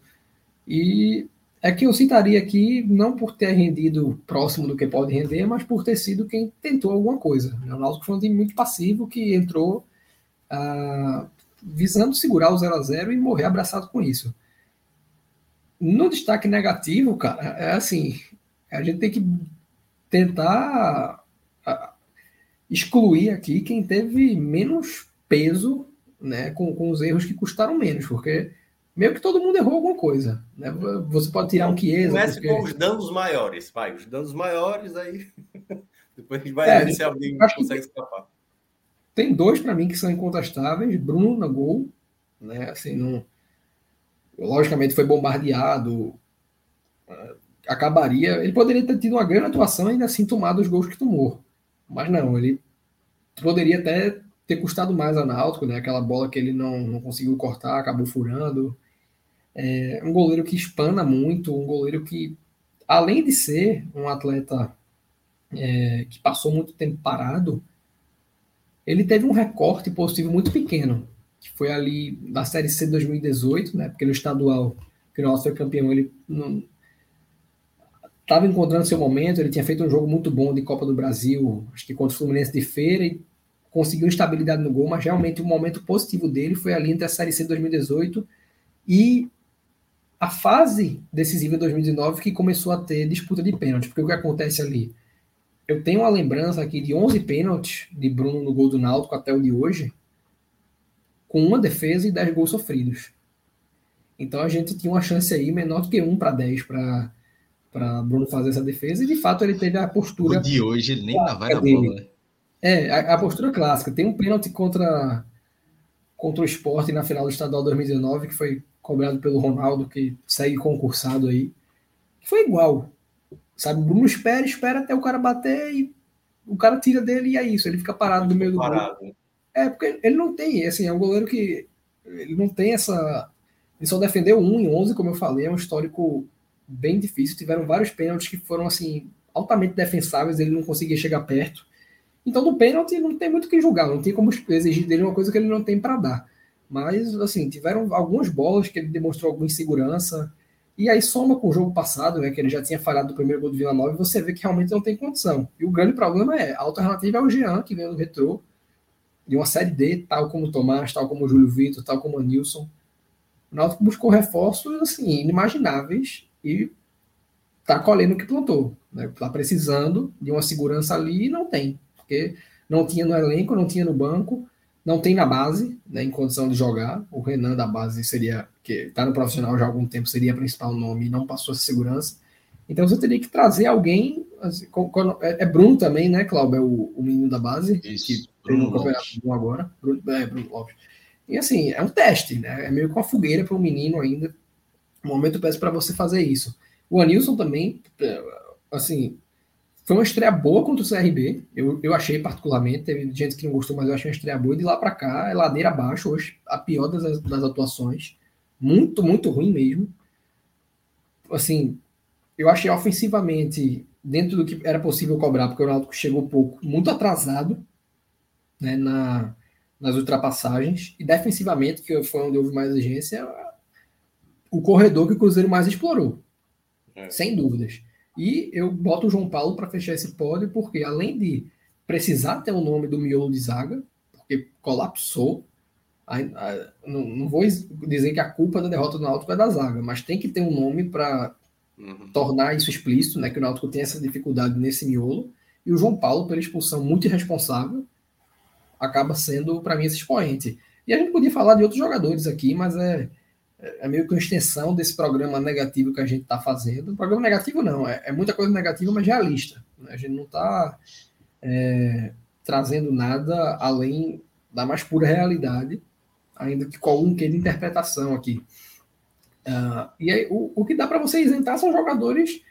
E é que eu citaria aqui, não por ter rendido próximo do que pode render, mas por ter sido quem tentou alguma coisa. O Náutico foi um time muito passivo que entrou ah, visando segurar o 0 a 0 e morrer abraçado com isso. No destaque negativo, cara, é assim, a gente tem que tentar ah, excluir aqui quem teve menos peso né, com, com os erros que custaram menos, porque meio que todo mundo errou alguma coisa. Né? Você pode tirar um Chiesa. Comece porque... com os danos maiores, vai. Os danos maiores, aí depois a gente vai é, ver se alguém consegue escapar. Tem dois para mim que são incontestáveis: Bruno na gol né? Assim, não, logicamente foi bombardeado, ah, acabaria. Ele poderia ter tido uma grande atuação e ainda assim tomado os gols que tomou. Mas não, ele poderia até ter custado mais a Náutico, né? Aquela bola que ele não, não conseguiu cortar, acabou furando. É um goleiro que espana muito, um goleiro que, além de ser um atleta é, que passou muito tempo parado, ele teve um recorte positivo muito pequeno, que foi ali da Série C de 2018, né? Porque no estadual, que o nosso foi campeão, ele estava encontrando seu momento, ele tinha feito um jogo muito bom de Copa do Brasil, acho que contra o Fluminense de Feira, e conseguiu estabilidade no gol, mas realmente o momento positivo dele foi ali entre a Série C de 2018 e a fase decisiva de 2019 que começou a ter disputa de pênalti, porque o que acontece ali? Eu tenho uma lembrança aqui de 11 pênaltis de Bruno no gol do Náutico até o de hoje, com uma defesa e 10 gols sofridos. Então a gente tinha uma chance aí menor do que 1 para 10 para para Bruno fazer essa defesa e de fato ele teve a postura o de hoje ele nem vai na bola, né? É, a, a, postura clássica. Tem um pênalti contra, contra o esporte na final do estadual 2019, que foi cobrado pelo Ronaldo, que segue concursado aí. Foi igual. Sabe, o Bruno espera, espera até o cara bater e o cara tira dele e é isso. Ele fica parado no meio do gol. É, porque ele não tem, assim, é um goleiro que ele não tem essa. Ele só defendeu um em 11, como eu falei, é um histórico bem difícil. Tiveram vários pênaltis que foram, assim, altamente defensáveis, ele não conseguia chegar perto. Então, no pênalti, não tem muito o que julgar, não tem como exigir dele uma coisa que ele não tem para dar. Mas, assim, tiveram algumas bolas que ele demonstrou alguma insegurança. E aí soma com o jogo passado, né, que ele já tinha falhado do primeiro gol do Vila Nova, e você vê que realmente não tem condição. E o grande problema é, a alternativa é o Jean, que vem do retrô, de uma série D, tal como o Tomás, tal como o Júlio Vitor, tal como o Nilson. O Náutico buscou reforços, assim, inimagináveis e tá colhendo o que plantou. Né? Tá precisando de uma segurança ali e não tem porque não tinha no elenco, não tinha no banco, não tem na base, né, em condição de jogar. O Renan da base seria, que está no profissional já há algum tempo, seria principal nome e não passou essa segurança. Então você teria que trazer alguém. Assim, é, é, Bruno também, né, Cláudio? É o, o menino da base, Isso, que Bruno tem um campeonato bom agora. Bruno, é, Bruno Lopes. E assim, é um teste, né? É meio com uma fogueira para o menino ainda. Um momento peço para você fazer isso. O Anilson também, é, assim, foi uma estreia boa contra o CRB, eu, eu achei particularmente, teve gente que não gostou, mas eu achei uma estreia boa, e de lá para cá é ladeira abaixo hoje, a pior das, das atuações, muito, muito ruim mesmo. Assim, eu achei ofensivamente, dentro do que era possível cobrar, porque o Náutico chegou pouco, muito atrasado né, na, nas ultrapassagens, e defensivamente, que foi onde houve mais exigência, o corredor que o Cruzeiro mais explorou, é. sem dúvidas. E eu boto o João Paulo para fechar esse pódio, porque além de precisar ter o nome do miolo de zaga, porque colapsou, a, a, não, não, vou dizer que a culpa da derrota do Náutico é da zaga, mas tem que ter um nome para uhum. tornar isso explícito, né, que o Náutico tem essa dificuldade nesse miolo. E o João Paulo, pela expulsão muito irresponsável, acaba sendo, para mim, esse expoente. E a gente podia falar de outros jogadores aqui, mas é, é meio que uma extensão desse programa negativo que a gente está fazendo. Programa negativo não, é, é, muita coisa negativa, mas realista. Né? A gente não está é, trazendo nada além da mais pura realidade, ainda que com algum quê de interpretação aqui. Uh, e aí, o, o que dá para você isentar são jogadores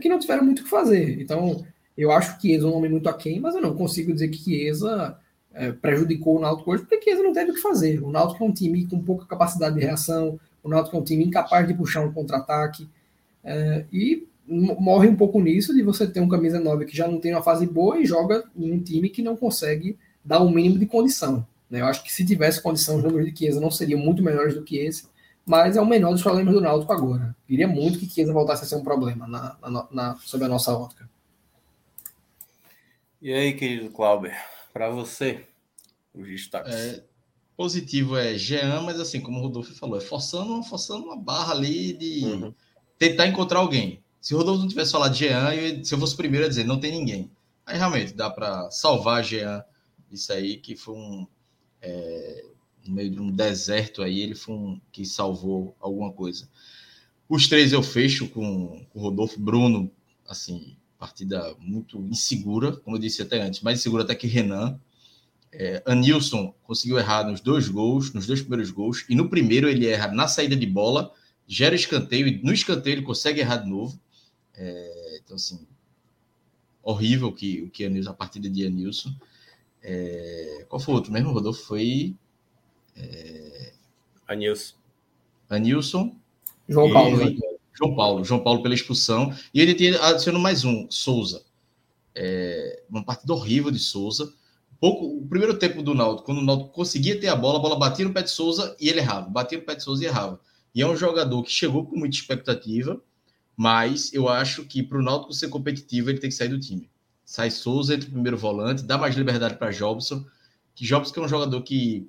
que não tiveram muito o que fazer. Então, eu acho que Chiesa é um nome muito aquém, mas eu não consigo dizer que Chiesa é, prejudicou o Náutico hoje, porque Chiesa não teve o que fazer. O Náutico é um time com pouca capacidade de reação, o Náutico é um time incapaz de puxar um contra-ataque. É, e morre um pouco nisso de você ter um camisa 9 que já não tem uma fase boa e joga em um time que não consegue dar o um mínimo de condição. Né? Eu acho que se tivesse condição, os números de Chiesa não seriam muito melhores do que esse, mas é o menor dos problemas do Náutico agora. Queria muito que Chiesa voltasse a ser um problema na, na, na, sob a nossa ótica. E aí, querido Clauber, para você, os destaques. É, positivo é Jean, mas assim, como o Rodolfo falou, é forçando, forçando uma barra ali de uhum. tentar encontrar alguém. Se o Rodolfo não tivesse falado de Jean, eu, se eu fosse o primeiro a dizer, não tem ninguém. Aí realmente dá para salvar Jean isso aí, que foi um. É, no meio de um deserto aí, ele foi um que salvou alguma coisa. Os três eu fecho com, com o Rodolfo Bruno, assim, partida muito insegura, como eu disse até antes, mais insegura até que Renan É, Anilson conseguiu errar nos dois gols, nos dois primeiros gols, e no primeiro ele erra na saída de bola, gera escanteio, e no escanteio ele consegue errar de novo. É, então, assim, horrível que, o que Anilson, a partida de Anilson. É, qual foi o outro mesmo, Rodolfo? Foi. É... Anilson. Anilson. João Paulo. E... João Paulo. João Paulo pela expulsão. E ele tem, adicionou mais um, Souza. É, uma partida horrível de Souza. Pouco, o primeiro tempo do Naldo, quando o Naldo conseguia ter a bola, a bola batia no pé de Souza e ele errava. Batia no pé de Souza e errava. E é um jogador que chegou com muita expectativa, mas eu acho que para o Náutico ser competitivo, ele tem que sair do time. Sai Souza, entre o primeiro volante, dá mais liberdade para Jobson, que Jobson é um jogador que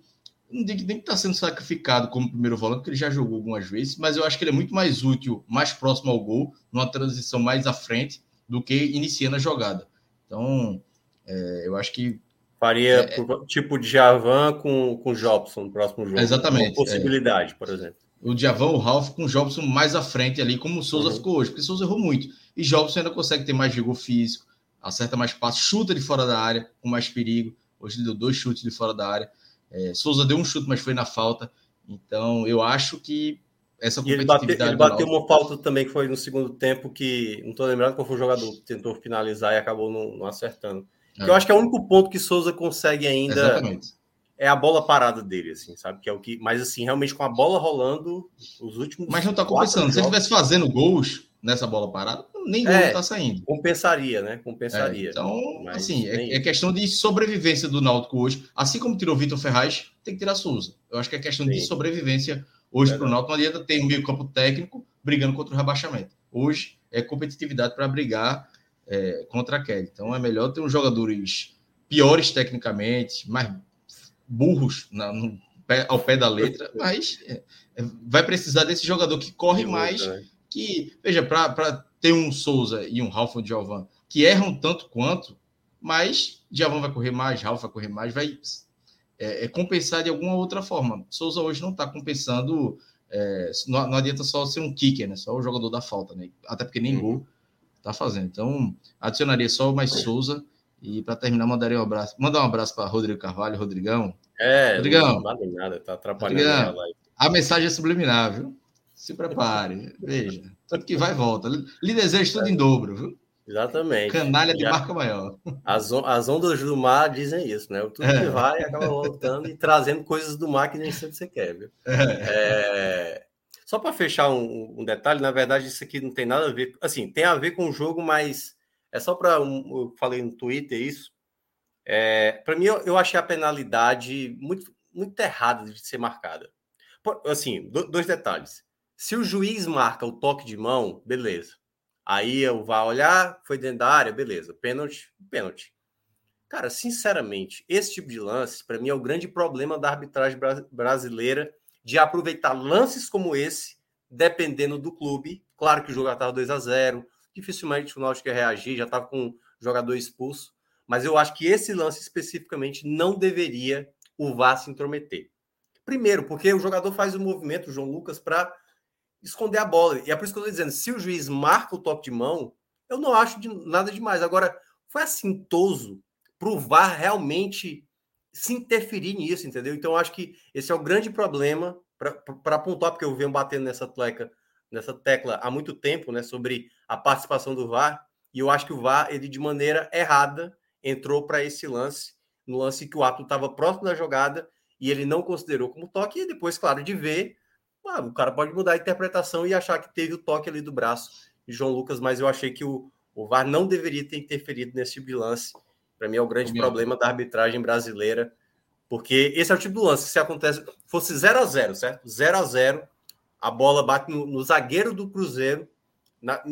não digo nem que está sendo sacrificado como primeiro volante, porque ele já jogou algumas vezes, mas eu acho que ele é muito mais útil, mais próximo ao gol, numa transição mais à frente, do que iniciando a jogada. Então, é, eu acho que. Faria é, tipo de Javan com, com Jobson no próximo jogo. Exatamente. Uma possibilidade, é. por exemplo o Diavão, o Ralph com o Jobson mais à frente ali, como o Souza uhum. ficou hoje, porque o Souza errou muito. E Jobson ainda consegue ter mais vigor físico, acerta mais passos, chuta de fora da área, com mais perigo. Hoje ele deu dois chutes de fora da área. É, Souza deu um chute, mas foi na falta. Então, eu acho que essa competitividade... ele bateu, ele bateu uma falta também que foi no segundo tempo, que não estou lembrando qual foi o jogador que tentou finalizar e acabou não, não acertando. É. Eu acho que é o único ponto que Souza consegue ainda... Exatamente é a bola parada dele, assim, sabe? Que é o que. Mas assim, realmente com a bola rolando, os últimos. Mas não tá compensando. Se ele estivesse fazendo gols nessa bola parada, nem gol é, tá saindo. Compensaria, né? Compensaria. É, então, mas assim, é, é, questão de sobrevivência do Náutico hoje. Assim como tirou Vitor Ferraz, tem que tirar Souza. Eu acho que é questão Sim. de sobrevivência hoje para o Náutico. Não adianta ter um meio-campo técnico brigando contra o rebaixamento. Hoje é competitividade para brigar é, contra a queda. Então é melhor ter uns jogadores piores tecnicamente, mais burros na, no, ao pé da letra, mas é, é, vai precisar desse jogador que corre mais, né? que, veja, para ter um Souza e um Ralf Giovan que erram tanto quanto, mas Giovan vai correr mais, Ralf vai correr mais, vai é, é, compensar de alguma outra forma. Souza hoje não está compensando, é, não, não, adianta só ser um kicker, né? Só o jogador da falta, né? Até porque nem uhum. gol tá fazendo. Então, adicionaria só mais Souza e para terminar, mandaria um abraço. Mandar um abraço para Rodrigo Carvalho, Rodrigão. É, Rodrigão, não vale nada, tá atrapalhando Rodrigão, a, a mensagem é subliminar, viu? Se prepare, veja. Tudo que vai volta. Lhe desejo tudo em dobro, viu? Exatamente. Canalha de Já, marca maior. As, as ondas do mar dizem isso, né? Tudo é. que vai acaba voltando e trazendo coisas do mar que nem sempre você quer, viu? É. É... Só para fechar um, um, detalhe, na verdade, isso aqui não tem nada a ver. Assim, tem a ver com o jogo, mas é só para. Um, eu falei no Twitter isso. É, para mim, eu, eu, achei a penalidade muito, muito errada de ser marcada. Por, assim, do, dois detalhes. Se o juiz marca o toque de mão, beleza. Aí eu vou olhar, foi dentro da área, beleza. Pênalti, pênalti. Cara, sinceramente, esse tipo de lance, para mim, é o grande problema da arbitragem brasileira de aproveitar lances como esse, dependendo do clube. Claro que o jogo estava 2 a 0 dificilmente o Náutico ia reagir, já estava com um jogador expulso. Mas eu acho que esse lance especificamente não deveria o VAR se intrometer. Primeiro, porque o jogador faz o movimento, o João Lucas, para esconder a bola. E é por isso que eu estou dizendo: se o juiz marca o toque de mão, eu não acho de nada demais. Agora, foi assintoso para o VAR realmente se interferir nisso, entendeu? Então, acho que esse é o grande problema para apontar, porque eu venho batendo nessa tecla nessa tecla há muito tempo, né, sobre a participação do VAR, e eu acho que o VAR, ele de maneira errada, entrou para esse lance, no lance que o árbitro estava próximo da jogada e ele não considerou como toque, e depois, claro, de ver, ah, o cara pode mudar a interpretação e achar que teve o toque ali do braço de João Lucas, mas eu achei que o, o VAR não deveria ter interferido nesse tipo de lance. Para mim é o grande problema da arbitragem brasileira, porque esse é o tipo de lance que se acontece, fosse 0 a 0 certo? 0 a 0 a bola bate no, no zagueiro do Cruzeiro. Na,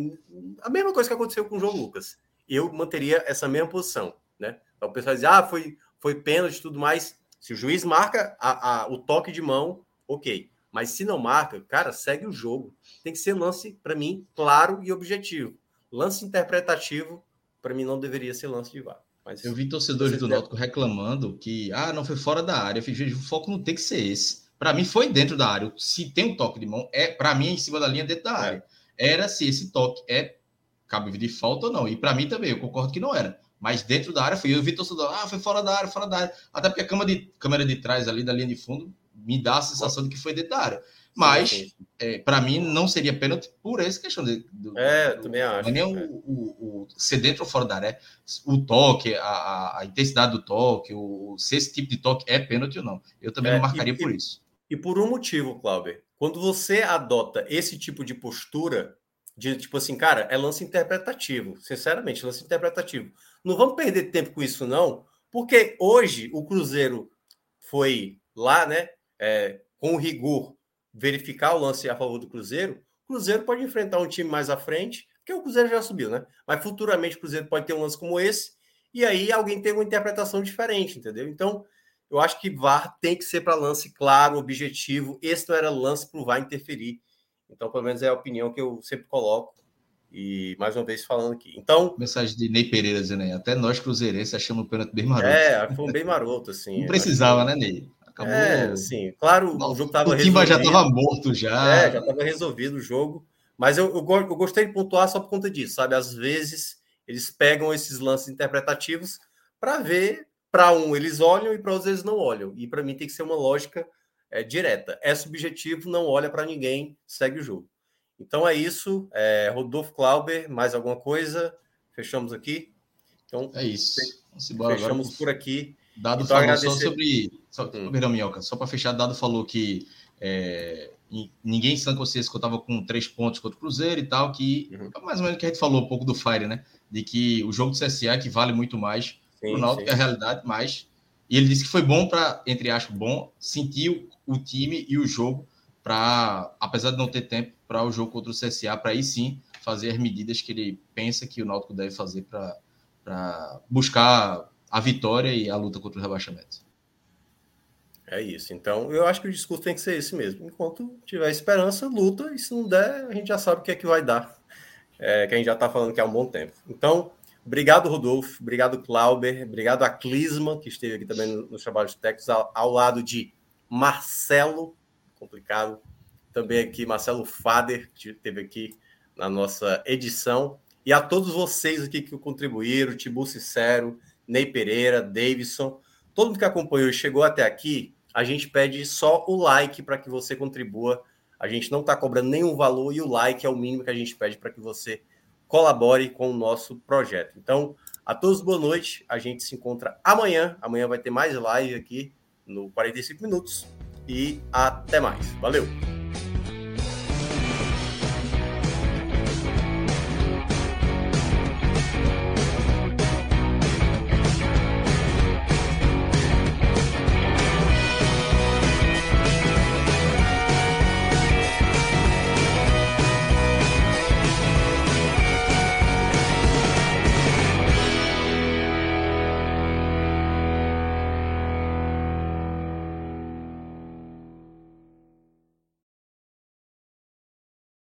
a mesma coisa que aconteceu com o João Lucas. Eu manteria essa mesma posição. Né? Então o pessoal diz: ah, foi, foi pênalti e tudo mais. Se o juiz marca a, a, o toque de mão, ok. Mas se não marca, cara, segue o jogo. Tem que ser lance, para mim, claro e objetivo. Lance interpretativo, para mim, não deveria ser lance de VAR. Mas, eu vi torcedores do Náutico reclamando que, ah, não foi fora da área. Eu fiz, o foco não tem que ser esse. Para mim foi dentro da área. Se tem um toque de mão, é para mim é em cima da linha dentro da é. área. Era se esse toque é cabível de falta ou não. E para mim também, eu concordo que não era. Mas dentro da área foi. Eu vi torcedor, ah, foi fora da área, fora da área. Até porque a câmera de, câmera de trás ali da linha de fundo me dá a sensação de que foi dentro da área. Mas, é, para mim, não seria pênalti por essa questão. De, do, é, do, também acho. Não é nem é. o, o, o, ser dentro ou fora da área. O toque, a, a, intensidade do toque, o, se esse tipo de toque é pênalti ou não. Eu também é, não marcaria e, por isso. E por um motivo, Cláudio. Quando você adota esse tipo de postura, de tipo assim, cara, é lance interpretativo. Sinceramente, lance interpretativo. Não vamos perder tempo com isso, não, porque hoje o Cruzeiro foi lá, né, é, com rigor verificar o lance a favor do Cruzeiro, o Cruzeiro pode enfrentar um time mais à frente, porque o Cruzeiro já subiu, né? Mas futuramente o Cruzeiro pode ter um lance como esse, e aí alguém tem uma interpretação diferente, entendeu? Então, eu acho que VAR tem que ser para lance claro, objetivo. Esse não era lance para o VAR interferir. Então, pelo menos é a opinião que eu sempre coloco. E mais uma vez falando aqui. Então. Mensagem de Ney Pereira dizendo até nós cruzeirenses achamos o pênalti bem maroto. É, foi um bem maroto, assim. Não precisava, né, Ney? Acabou. É, sim. Claro, o jogo estava resolvido. O já estava morto já. É, já estava resolvido o jogo. Mas eu, eu, eu, gostei de pontuar só por conta disso, sabe? Às vezes eles pegam esses lances interpretativos para ver. Para um, eles olham e para outros eles não olham. E para mim tem que ser uma lógica é, direta. É subjetivo, não olha para ninguém, segue o jogo. Então é isso. É, Rodolfo Clauber, mais alguma coisa? Fechamos aqui. Então, é isso. Fechamos agora. por aqui. Dado então, falou agradecer... só sobre. Só, hum. Perdão, Minhoca, só para fechar, Dado falou que é, ninguém em São Consciência contava com três pontos contra o Cruzeiro e tal, que uhum. mais ou menos o que a gente falou um pouco do Fire, né? De que o jogo do CSA é que vale muito mais sim, o Náutico, é a realidade, mas. E ele disse que foi bom para, entre aspas, bom, sentir o, o time e o jogo para, apesar de não ter tempo para o jogo contra o CSA, para aí sim fazer as medidas que ele pensa que o Náutico deve fazer para buscar a vitória e a luta contra o rebaixamento. É isso. Então, eu acho que o discurso tem que ser esse mesmo. Enquanto tiver esperança, luta, e se não der, a gente já sabe o que é que vai dar. É, que a gente já está falando que há um bom tempo. Então, obrigado, Rodolfo. Obrigado, Clauber. Obrigado a Clisma, que esteve aqui também nos trabalhos técnicos, ao, ao lado de Marcelo, complicado. Também aqui, Marcelo Fader, que esteve aqui na nossa edição. E a todos vocês aqui que contribuíram, Tibu Sincero, Ney Pereira, Davidson, todo mundo que acompanhou e chegou até aqui, a gente pede só o like para que você contribua. A gente não está cobrando nenhum valor e o like é o mínimo que a gente pede para que você colabore com o nosso projeto. Então, a todos boa noite. A gente se encontra amanhã. Amanhã vai ter mais live aqui no 45 minutos. E até mais. Valeu!